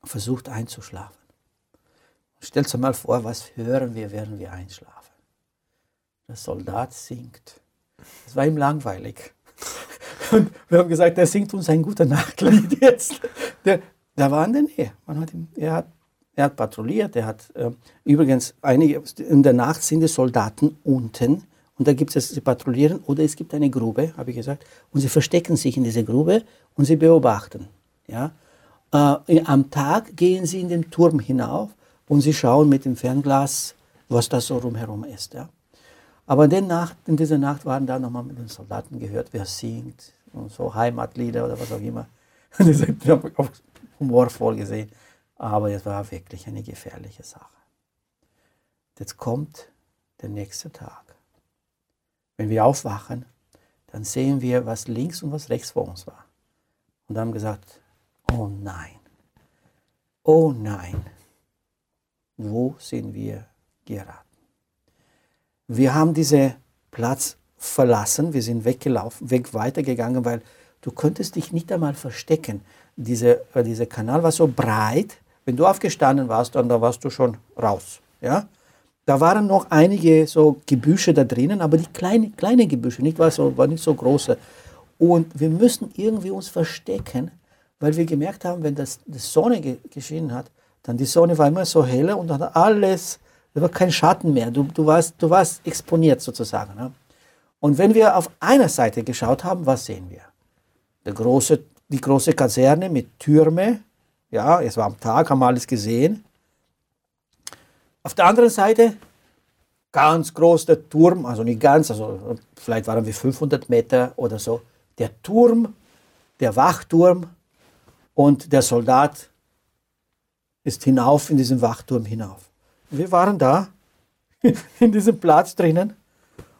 versucht einzuschlafen. Stellt euch mal vor, was hören wir, während wir einschlafen. Der Soldat singt. Es war ihm langweilig. Und wir haben gesagt, er singt uns ein guter Nachtlied jetzt. Der, der war in der Nähe. Man hat ihm, er, hat, er hat patrouilliert. Er hat äh, übrigens einige, in der Nacht sind die Soldaten unten und da gibt es, sie patrouillieren oder es gibt eine Grube, habe ich gesagt, und sie verstecken sich in dieser Grube und sie beobachten. Ja? Äh, am Tag gehen sie in den Turm hinauf und sie schauen mit dem Fernglas, was da so rumherum ist. Ja? Aber in, Nacht, in dieser Nacht waren da nochmal mit den Soldaten gehört, wer singt und so Heimatlieder oder was auch immer. Wir haben auch humorvoll gesehen. Aber es war wirklich eine gefährliche Sache. Jetzt kommt der nächste Tag. Wenn wir aufwachen, dann sehen wir, was links und was rechts vor uns war. Und haben gesagt, oh nein, oh nein, wo sind wir geraten? Wir haben diesen Platz verlassen, wir sind weggelaufen, weg weitergegangen, weil du könntest dich nicht einmal verstecken. Diese, äh, dieser Kanal war so breit, wenn du aufgestanden warst, dann da warst du schon raus. Ja? da waren noch einige so Gebüsche da drinnen, aber die kleine, kleine Gebüsche, nicht war, so, war nicht so große. Und wir müssen irgendwie uns verstecken, weil wir gemerkt haben, wenn das, die Sonne ge geschienen hat, dann die Sonne war immer so heller und dann alles, da war kein Schatten mehr. Du, du, warst, du warst exponiert sozusagen. Ne? Und wenn wir auf einer Seite geschaut haben, was sehen wir? Die große, die große Kaserne mit Türme, ja, es war am Tag, haben wir alles gesehen. Auf der anderen Seite ganz groß der Turm, also nicht ganz, also vielleicht waren wir 500 Meter oder so. Der Turm, der Wachturm und der Soldat ist hinauf in diesen Wachturm hinauf. Wir waren da in diesem Platz drinnen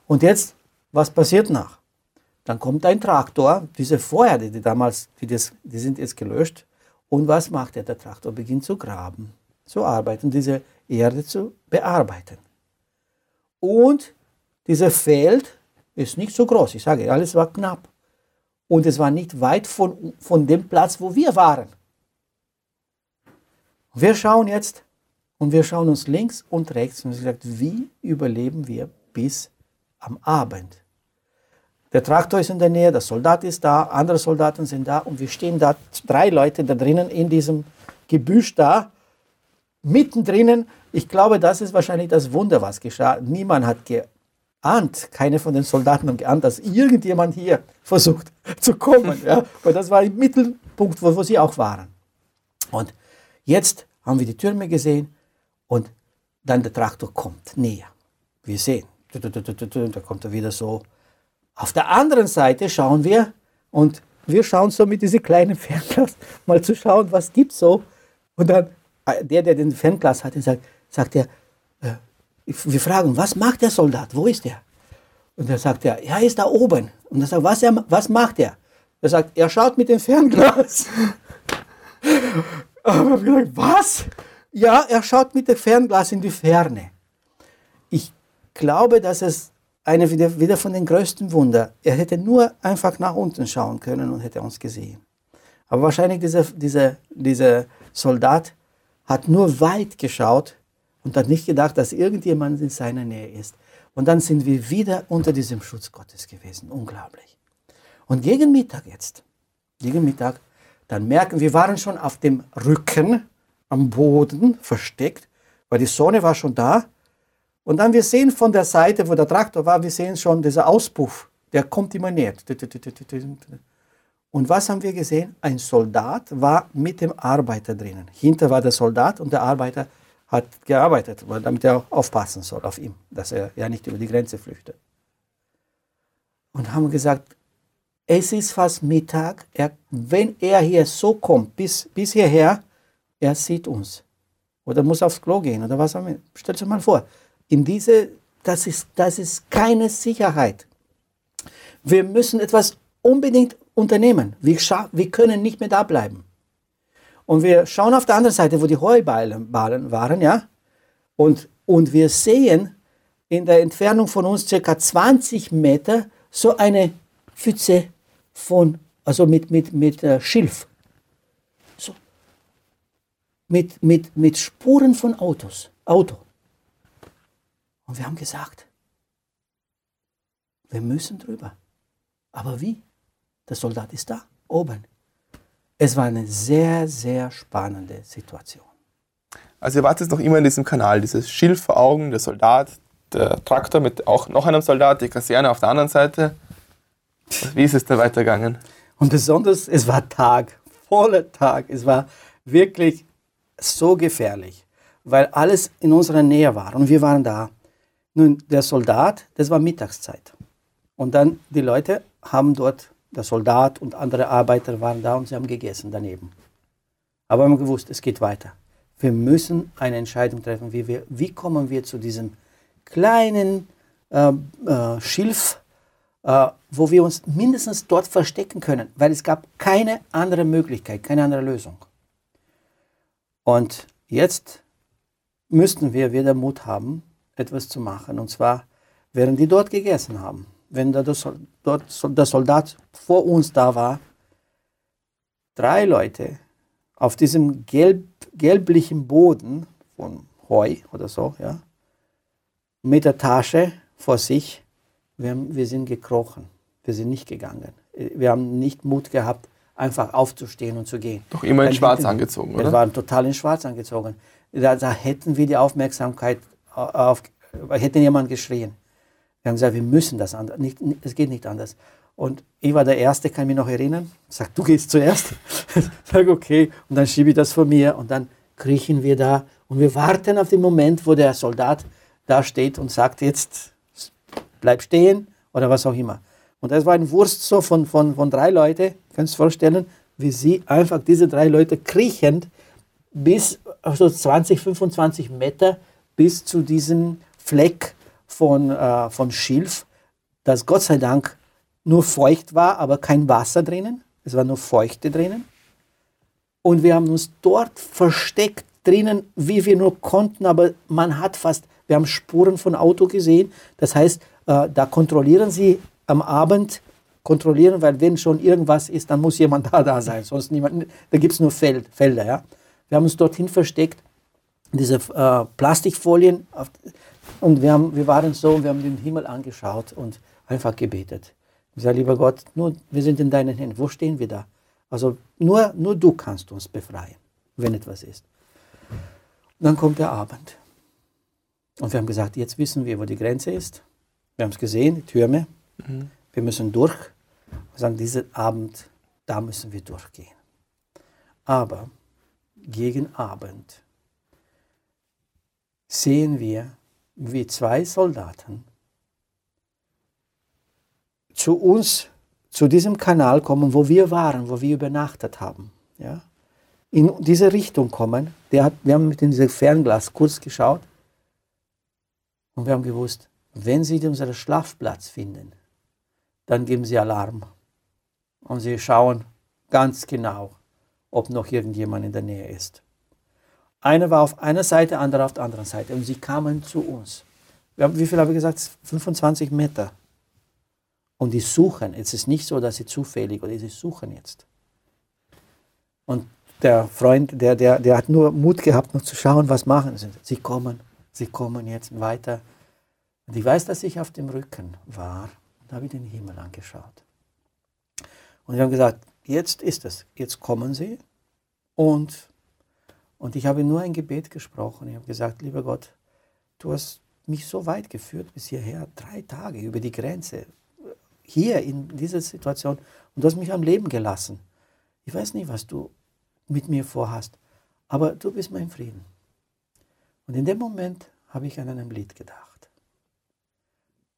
und jetzt, was passiert nach? Dann kommt ein Traktor, diese Feuer, die damals, die, das, die sind jetzt gelöscht. Und was macht der? Der Traktor beginnt zu graben, zu arbeiten, diese Erde zu bearbeiten. Und dieses Feld ist nicht so groß. Ich sage, alles war knapp. Und es war nicht weit von, von dem Platz, wo wir waren. Wir schauen jetzt und wir schauen uns links und rechts und gesagt, wie überleben wir bis am Abend? Der Traktor ist in der Nähe, der Soldat ist da, andere Soldaten sind da und wir stehen da, drei Leute da drinnen in diesem Gebüsch da, mittendrin. Ich glaube, das ist wahrscheinlich das Wunder, was geschah. Niemand hat geahnt, keine von den Soldaten haben geahnt, dass irgendjemand hier versucht zu kommen. Ja? Weil das war im Mittelpunkt, wo, wo sie auch waren. Und jetzt haben wir die Türme gesehen dann der Traktor kommt näher. Wir sehen, da kommt er wieder so auf der anderen Seite schauen wir und wir schauen so mit diesem kleinen Fernglas mal zu schauen, was gibt so. Und dann äh, der, der den Fernglas hat, sagt, sagt er, äh, wir fragen, was macht der Soldat? Wo ist er? Und dann sagt er, er ist da oben. Und er sagt, was, er, was macht er? Er sagt, er schaut mit dem Fernglas. Aber wir sagen, was? Ja, er schaut mit dem Fernglas in die Ferne. Ich glaube, dass es eine wieder, von den größten Wunder. Er hätte nur einfach nach unten schauen können und hätte uns gesehen. Aber wahrscheinlich dieser, dieser, dieser Soldat hat nur weit geschaut und hat nicht gedacht, dass irgendjemand in seiner Nähe ist. Und dann sind wir wieder unter diesem Schutz Gottes gewesen. Unglaublich. Und gegen Mittag jetzt, gegen Mittag, dann merken wir, waren schon auf dem Rücken am Boden versteckt, weil die Sonne war schon da und dann wir sehen von der Seite, wo der Traktor war, wir sehen schon dieser Auspuff, der kommt immer näher. Und was haben wir gesehen? Ein Soldat war mit dem Arbeiter drinnen. Hinter war der Soldat und der Arbeiter hat gearbeitet, damit er aufpassen soll auf ihm, dass er ja nicht über die Grenze flüchtet. Und haben gesagt, es ist fast Mittag, er, wenn er hier so kommt, bis, bis hierher, er sieht uns. Oder muss aufs Klo gehen oder was haben wir. Stellt euch mal vor, in diese, das ist, das ist keine Sicherheit. Wir müssen etwas unbedingt unternehmen. Wir, wir können nicht mehr da bleiben. Und wir schauen auf der anderen Seite, wo die Heuballen waren, ja, und, und wir sehen in der Entfernung von uns circa 20 Meter so eine Pfütze von, also mit, mit, mit äh, Schilf. Mit, mit, mit Spuren von Autos, Auto. Und wir haben gesagt, wir müssen drüber. Aber wie? Der Soldat ist da, oben. Es war eine sehr, sehr spannende Situation. Also ihr wart jetzt noch immer in diesem Kanal, dieses Schild vor Augen, der Soldat, der Traktor mit auch noch einem Soldat, die Kaserne auf der anderen Seite. Wie ist es da weitergegangen? Und besonders, es war Tag, voller Tag. Es war wirklich so gefährlich, weil alles in unserer Nähe war und wir waren da. Nun, der Soldat, das war Mittagszeit. Und dann die Leute haben dort, der Soldat und andere Arbeiter waren da und sie haben gegessen daneben. Aber wir haben gewusst, es geht weiter. Wir müssen eine Entscheidung treffen, wie, wir, wie kommen wir zu diesem kleinen äh, äh, Schilf, äh, wo wir uns mindestens dort verstecken können, weil es gab keine andere Möglichkeit, keine andere Lösung. Und jetzt müssten wir wieder Mut haben, etwas zu machen. Und zwar, während die dort gegessen haben, wenn der, dort, der Soldat vor uns da war, drei Leute auf diesem gelb, gelblichen Boden von Heu oder so, ja, mit der Tasche vor sich. Wir, haben, wir sind gekrochen. Wir sind nicht gegangen. Wir haben nicht Mut gehabt, einfach aufzustehen und zu gehen. Doch immer in Schwarz angezogen, oder? Wir waren total in Schwarz angezogen. Da, da hätten wir die Aufmerksamkeit auf, hätte jemand geschrien. Wir haben gesagt, wir müssen das anders. Nicht, es geht nicht anders. Und ich war der Erste, kann mich noch erinnern. Sagt, du gehst zuerst. Sag, okay. Und dann schiebe ich das vor mir und dann kriechen wir da und wir warten auf den Moment, wo der Soldat da steht und sagt, jetzt bleib stehen oder was auch immer. Und das war ein Wurst so von, von, von drei Leuten, kannst du vorstellen, wie sie einfach diese drei Leute kriechend bis so 20, 25 Meter bis zu diesem Fleck von, äh, von Schilf, das Gott sei Dank nur feucht war, aber kein Wasser drinnen. Es war nur Feuchte drinnen. Und wir haben uns dort versteckt drinnen, wie wir nur konnten, aber man hat fast, wir haben Spuren von Auto gesehen. Das heißt, äh, da kontrollieren sie am Abend, kontrollieren, weil wenn schon irgendwas ist, dann muss jemand da, da sein, sonst niemand, da gibt es nur Feld, Felder. Ja? Wir haben uns dorthin versteckt, diese äh, Plastikfolien, auf, und wir, haben, wir waren so, wir haben den Himmel angeschaut und einfach gebetet. Ich sage, lieber Gott, nur, wir sind in deinen Händen. Wo stehen wir da? Also nur, nur du kannst uns befreien, wenn etwas ist. Und dann kommt der Abend. Und wir haben gesagt, jetzt wissen wir, wo die Grenze ist. Wir haben es gesehen, die Türme. Mhm. Wir müssen durch. Wir sagen, diesen Abend, da müssen wir durchgehen. Aber gegen Abend sehen wir, wie zwei Soldaten zu uns, zu diesem Kanal kommen, wo wir waren, wo wir übernachtet haben. Ja? In diese Richtung kommen. Hat, wir haben mit diesem Fernglas kurz geschaut und wir haben gewusst, wenn sie unseren Schlafplatz finden, dann geben sie Alarm. Und sie schauen ganz genau, ob noch irgendjemand in der Nähe ist. Einer war auf einer Seite, andere auf der anderen Seite. Und sie kamen zu uns. Haben, wie viel habe ich gesagt? 25 Meter. Und die suchen. Es ist nicht so, dass sie zufällig oder sie suchen jetzt. Und der Freund, der, der, der hat nur Mut gehabt, noch zu schauen, was machen sie. Sie kommen, sie kommen jetzt weiter. Und ich weiß, dass ich auf dem Rücken war. Da habe ich den Himmel angeschaut. Und wir haben gesagt, jetzt ist es, jetzt kommen sie. Und, und ich habe nur ein Gebet gesprochen. Ich habe gesagt, lieber Gott, du hast mich so weit geführt bis hierher, drei Tage über die Grenze hier in dieser Situation und du hast mich am Leben gelassen. Ich weiß nicht, was du mit mir vorhast, aber du bist mein Frieden. Und in dem Moment habe ich an einem Lied gedacht.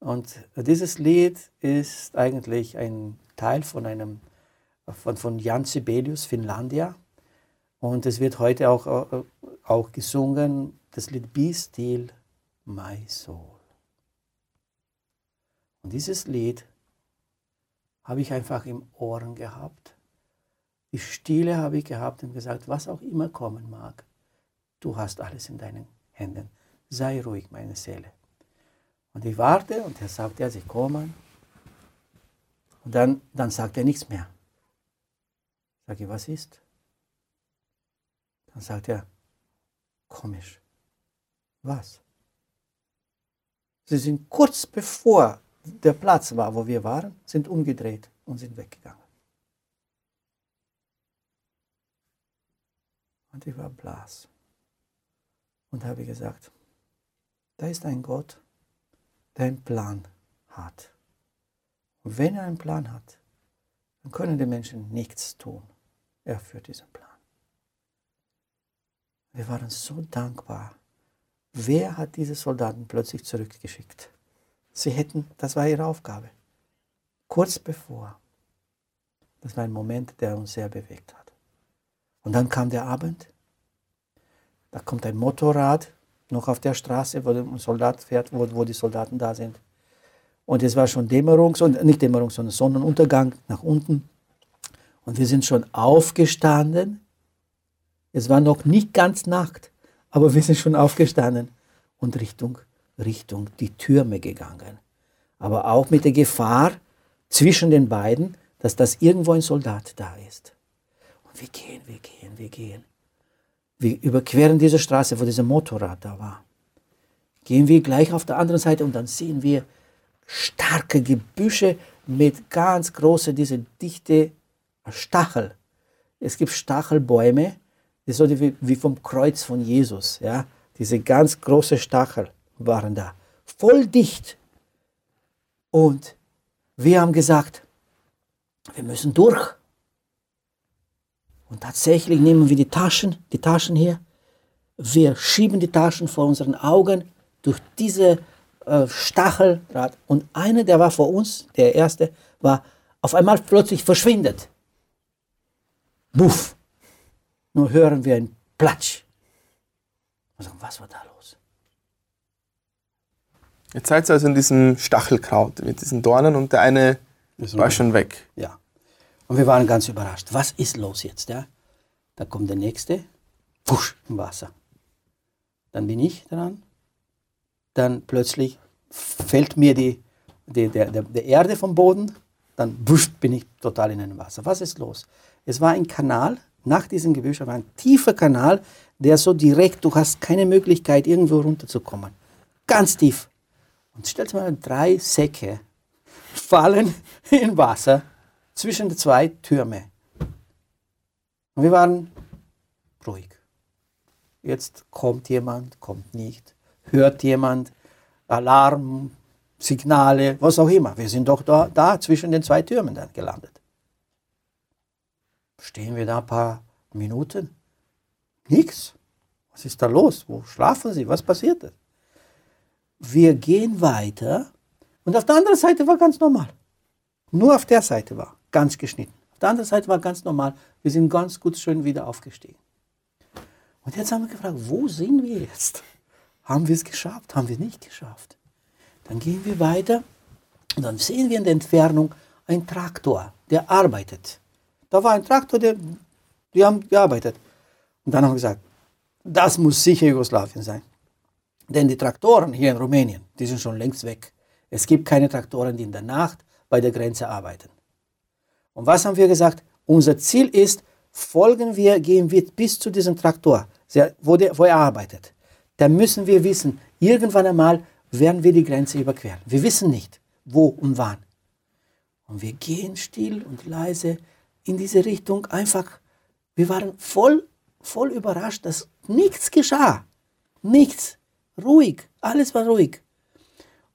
Und dieses Lied ist eigentlich ein Teil von einem von, von Jan Sibelius, Finlandia. Und es wird heute auch, auch, auch gesungen, das Lied Be Still, My Soul. Und dieses Lied habe ich einfach im Ohren gehabt. Die Stille habe ich gehabt und gesagt, was auch immer kommen mag, du hast alles in deinen Händen. Sei ruhig, meine Seele. Und ich warte und er sagt, ja, sie kommen. Und dann, dann sagt er nichts mehr. Sag ich, was ist? Dann sagt er, komisch. Was? Sie sind kurz bevor der Platz war, wo wir waren, sind umgedreht und sind weggegangen. Und ich war blass. Und habe gesagt, da ist ein Gott, der einen Plan hat. Und wenn er einen Plan hat, dann können die Menschen nichts tun. Er führt diesen Plan. Wir waren so dankbar. Wer hat diese Soldaten plötzlich zurückgeschickt? Sie hätten, das war ihre Aufgabe. Kurz bevor. Das war ein Moment, der uns sehr bewegt hat. Und dann kam der Abend. Da kommt ein Motorrad noch auf der Straße, wo ein Soldat fährt, wo, wo die Soldaten da sind. Und es war schon Dämmerung, nicht Dämmerung, sondern Sonnenuntergang nach unten. Und wir sind schon aufgestanden. Es war noch nicht ganz Nacht, aber wir sind schon aufgestanden und Richtung Richtung die Türme gegangen. Aber auch mit der Gefahr zwischen den beiden, dass das irgendwo ein Soldat da ist. Und wir gehen, wir gehen, wir gehen. Wir überqueren diese Straße, wo dieser Motorrad da war. gehen wir gleich auf der anderen Seite und dann sehen wir starke Gebüsche mit ganz großen, diese dichte Stachel. Es gibt Stachelbäume, das so wie, wie vom Kreuz von Jesus. Ja? Diese ganz großen Stachel waren da, voll dicht. Und wir haben gesagt, wir müssen durch. Und tatsächlich nehmen wir die Taschen, die Taschen hier, wir schieben die Taschen vor unseren Augen durch diese äh, Stacheldraht. Und einer, der war vor uns, der erste, war auf einmal plötzlich verschwindet. Buff. Nur hören wir ein Platsch. Und sagen, was war da los? Jetzt seid ihr also in diesem Stachelkraut mit diesen Dornen und der eine war schon weg. Ja. Und wir waren ganz überrascht. Was ist los jetzt? Ja? Da kommt der nächste, wusch, im Wasser. Dann bin ich dran. Dann plötzlich fällt mir die, die der, der, der Erde vom Boden. Dann wusch, bin ich total in einem Wasser. Was ist los? Es war ein Kanal, nach diesem Gebüsch war ein tiefer Kanal, der so direkt, du hast keine Möglichkeit, irgendwo runterzukommen. Ganz tief. Und stell dir mal, drei Säcke fallen in Wasser zwischen die zwei Türme. Und wir waren ruhig. Jetzt kommt jemand, kommt nicht, hört jemand, Alarm, Signale, was auch immer. Wir sind doch da, da zwischen den zwei Türmen dann gelandet. Stehen wir da ein paar Minuten? Nichts. Was ist da los? Wo schlafen Sie? Was passiert? Wir gehen weiter und auf der anderen Seite war ganz normal. Nur auf der Seite war ganz geschnitten. Auf der anderen Seite war ganz normal. Wir sind ganz gut schön wieder aufgestiegen. Und jetzt haben wir gefragt, wo sind wir jetzt? Haben wir es geschafft? Haben wir nicht geschafft? Dann gehen wir weiter und dann sehen wir in der Entfernung einen Traktor, der arbeitet. Da war ein Traktor, der, die haben gearbeitet. Und dann haben wir gesagt, das muss sicher Jugoslawien sein. Denn die Traktoren hier in Rumänien, die sind schon längst weg. Es gibt keine Traktoren, die in der Nacht bei der Grenze arbeiten. Und was haben wir gesagt? Unser Ziel ist, folgen wir, gehen wir bis zu diesem Traktor, wo, der, wo er arbeitet. Da müssen wir wissen, irgendwann einmal werden wir die Grenze überqueren. Wir wissen nicht, wo und wann. Und wir gehen still und leise in diese Richtung einfach. Wir waren voll, voll überrascht, dass nichts geschah. Nichts. Ruhig. Alles war ruhig.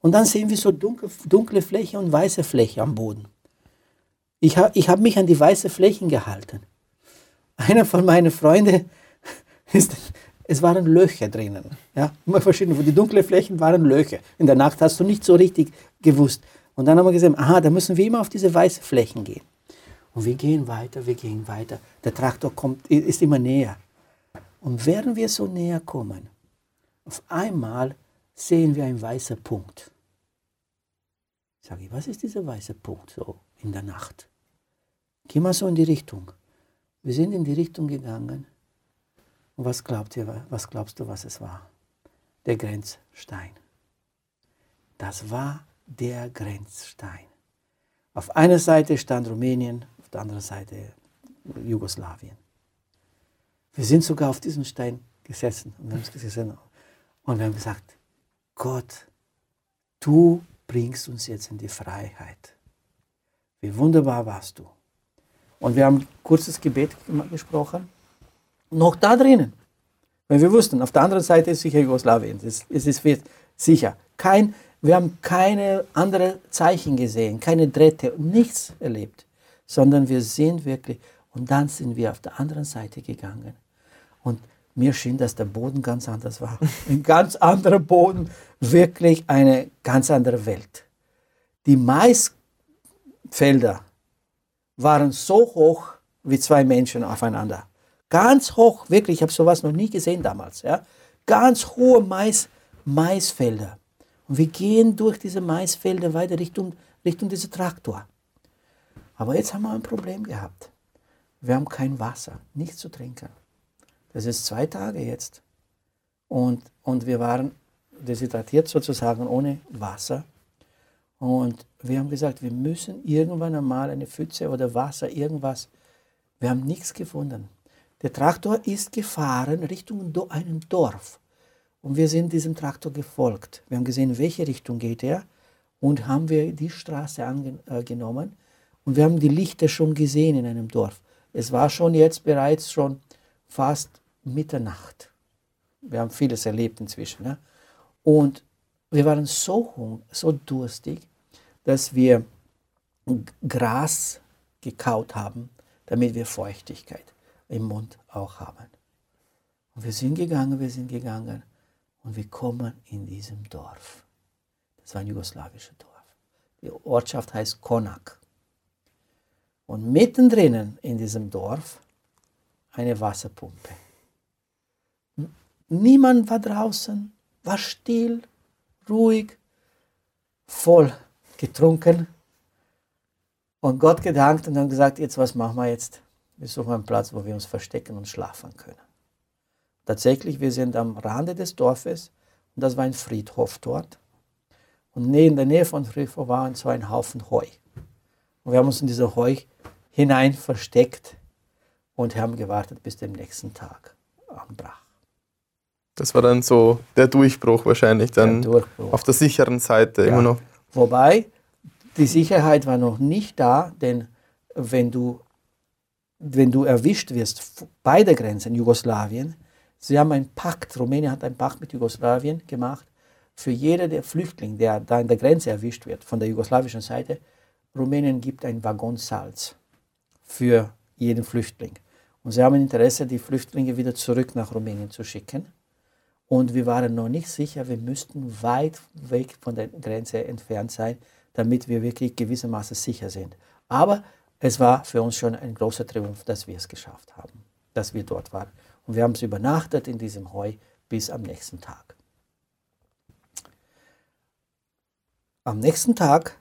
Und dann sehen wir so dunkle, dunkle Fläche und weiße Fläche am Boden. Ich habe ich hab mich an die weiße Flächen gehalten. Einer von meinen Freunden ist, es waren Löcher drinnen. Ja, immer verschiedene. Die dunklen Flächen waren Löcher. In der Nacht hast du nicht so richtig gewusst. Und dann haben wir gesehen, aha, da müssen wir immer auf diese weißen Flächen gehen. Und wir gehen weiter, wir gehen weiter. Der Traktor kommt, ist immer näher. Und während wir so näher kommen, auf einmal sehen wir einen weißen Punkt. Sage ich, was ist dieser weiße Punkt so in der Nacht? Geh mal so in die Richtung. Wir sind in die Richtung gegangen. Und was glaubt ihr, was glaubst du, was es war? Der Grenzstein. Das war der Grenzstein. Auf einer Seite stand Rumänien, auf der anderen Seite Jugoslawien. Wir sind sogar auf diesem Stein gesessen und, gesessen und wir haben gesagt, Gott, du bringst uns jetzt in die Freiheit. Wie wunderbar warst du. Und wir haben kurzes Gebet gesprochen. Noch da drinnen. Weil wir wussten, auf der anderen Seite ist sicher Jugoslawien. Es ist sicher. Kein, wir haben keine anderen Zeichen gesehen, keine Drähte, nichts erlebt. Sondern wir sind wirklich, und dann sind wir auf der anderen Seite gegangen. Und mir schien, dass der Boden ganz anders war. Ein ganz anderer Boden, wirklich eine ganz andere Welt. Die Maisfelder waren so hoch wie zwei Menschen aufeinander. Ganz hoch, wirklich, ich habe sowas noch nie gesehen damals. Ja? Ganz hohe Mais, Maisfelder. Und wir gehen durch diese Maisfelder weiter Richtung, Richtung diesen Traktor. Aber jetzt haben wir ein Problem gehabt. Wir haben kein Wasser, nichts zu trinken. Das ist zwei Tage jetzt. Und, und wir waren deshydratiert sozusagen ohne Wasser. Und wir haben gesagt, wir müssen irgendwann einmal eine Pfütze oder Wasser, irgendwas. Wir haben nichts gefunden. Der Traktor ist gefahren Richtung einem Dorf. Und wir sind diesem Traktor gefolgt. Wir haben gesehen, in welche Richtung geht er und haben wir die Straße angenommen äh, und wir haben die Lichter schon gesehen in einem Dorf. Es war schon jetzt bereits schon fast Mitternacht. Wir haben vieles erlebt inzwischen. Ja? Und wir waren so, so durstig, dass wir Gras gekaut haben, damit wir Feuchtigkeit im Mund auch haben. Und wir sind gegangen, wir sind gegangen und wir kommen in diesem Dorf. Das war ein jugoslawisches Dorf. Die Ortschaft heißt Konak. Und mittendrin in diesem Dorf eine Wasserpumpe. Niemand war draußen, war still, ruhig, voll getrunken und Gott gedankt und dann gesagt, jetzt was machen wir jetzt? Wir suchen einen Platz, wo wir uns verstecken und schlafen können. Tatsächlich, wir sind am Rande des Dorfes und das war ein Friedhof dort. Und in der Nähe von Friedhof war so ein Haufen Heu. Und wir haben uns in diese Heu hinein versteckt und haben gewartet bis dem nächsten Tag anbrach. Das war dann so der Durchbruch wahrscheinlich, dann Durchbruch. auf der sicheren Seite ja. immer noch. Wobei, die Sicherheit war noch nicht da, denn wenn du, wenn du erwischt wirst bei der Grenze in Jugoslawien, sie haben einen Pakt, Rumänien hat einen Pakt mit Jugoslawien gemacht, für jeder der Flüchtling, der da an der Grenze erwischt wird, von der jugoslawischen Seite, Rumänien gibt ein Waggon Salz für jeden Flüchtling. Und sie haben Interesse, die Flüchtlinge wieder zurück nach Rumänien zu schicken. Und wir waren noch nicht sicher, wir müssten weit weg von der Grenze entfernt sein, damit wir wirklich gewissermaßen sicher sind. Aber es war für uns schon ein großer Triumph, dass wir es geschafft haben, dass wir dort waren. Und wir haben es übernachtet in diesem Heu bis am nächsten Tag. Am nächsten Tag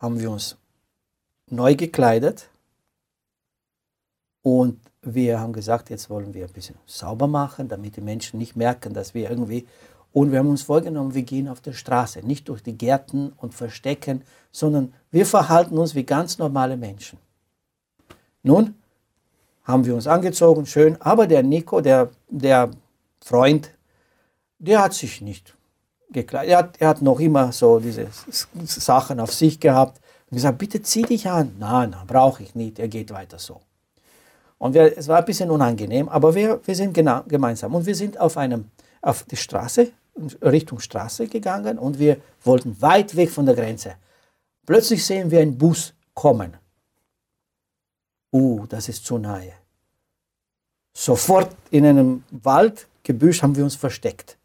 haben wir uns neu gekleidet und wir haben gesagt, jetzt wollen wir ein bisschen sauber machen, damit die Menschen nicht merken, dass wir irgendwie und wir haben uns vorgenommen, wir gehen auf der Straße, nicht durch die Gärten und Verstecken, sondern wir verhalten uns wie ganz normale Menschen. Nun haben wir uns angezogen, schön, aber der Nico, der, der Freund, der hat sich nicht gekleidet. Er hat, er hat noch immer so diese Sachen auf sich gehabt und gesagt, bitte zieh dich an. Nein, nein, brauche ich nicht, er geht weiter so. Und wir, es war ein bisschen unangenehm, aber wir, wir sind genau, gemeinsam. Und wir sind auf, einem, auf die Straße Richtung Straße gegangen und wir wollten weit weg von der Grenze. Plötzlich sehen wir einen Bus kommen. Uh, das ist zu nahe. Sofort in einem Waldgebüsch haben wir uns versteckt,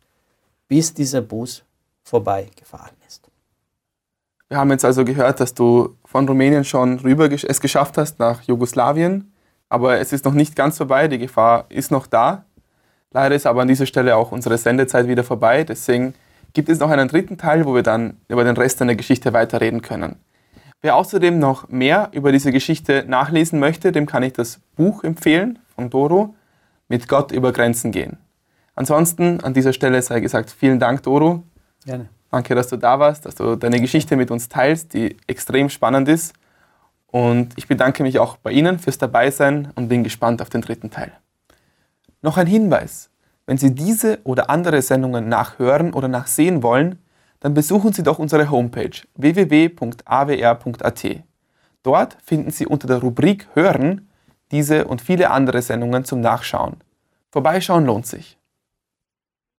bis dieser Bus vorbeigefahren ist. Wir haben jetzt also gehört, dass du von Rumänien schon rüber es geschafft hast nach Jugoslawien, aber es ist noch nicht ganz vorbei, die Gefahr ist noch da. Leider ist aber an dieser Stelle auch unsere Sendezeit wieder vorbei. Deswegen gibt es noch einen dritten Teil, wo wir dann über den Rest der Geschichte weiterreden können. Wer außerdem noch mehr über diese Geschichte nachlesen möchte, dem kann ich das Buch empfehlen von Doro, Mit Gott über Grenzen gehen. Ansonsten an dieser Stelle sei gesagt, vielen Dank, Doro. Gerne. Danke, dass du da warst, dass du deine Geschichte mit uns teilst, die extrem spannend ist. Und ich bedanke mich auch bei Ihnen fürs Dabeisein und bin gespannt auf den dritten Teil. Noch ein Hinweis. Wenn Sie diese oder andere Sendungen nachhören oder nachsehen wollen, dann besuchen Sie doch unsere Homepage www.awr.at. Dort finden Sie unter der Rubrik Hören diese und viele andere Sendungen zum Nachschauen. Vorbeischauen lohnt sich.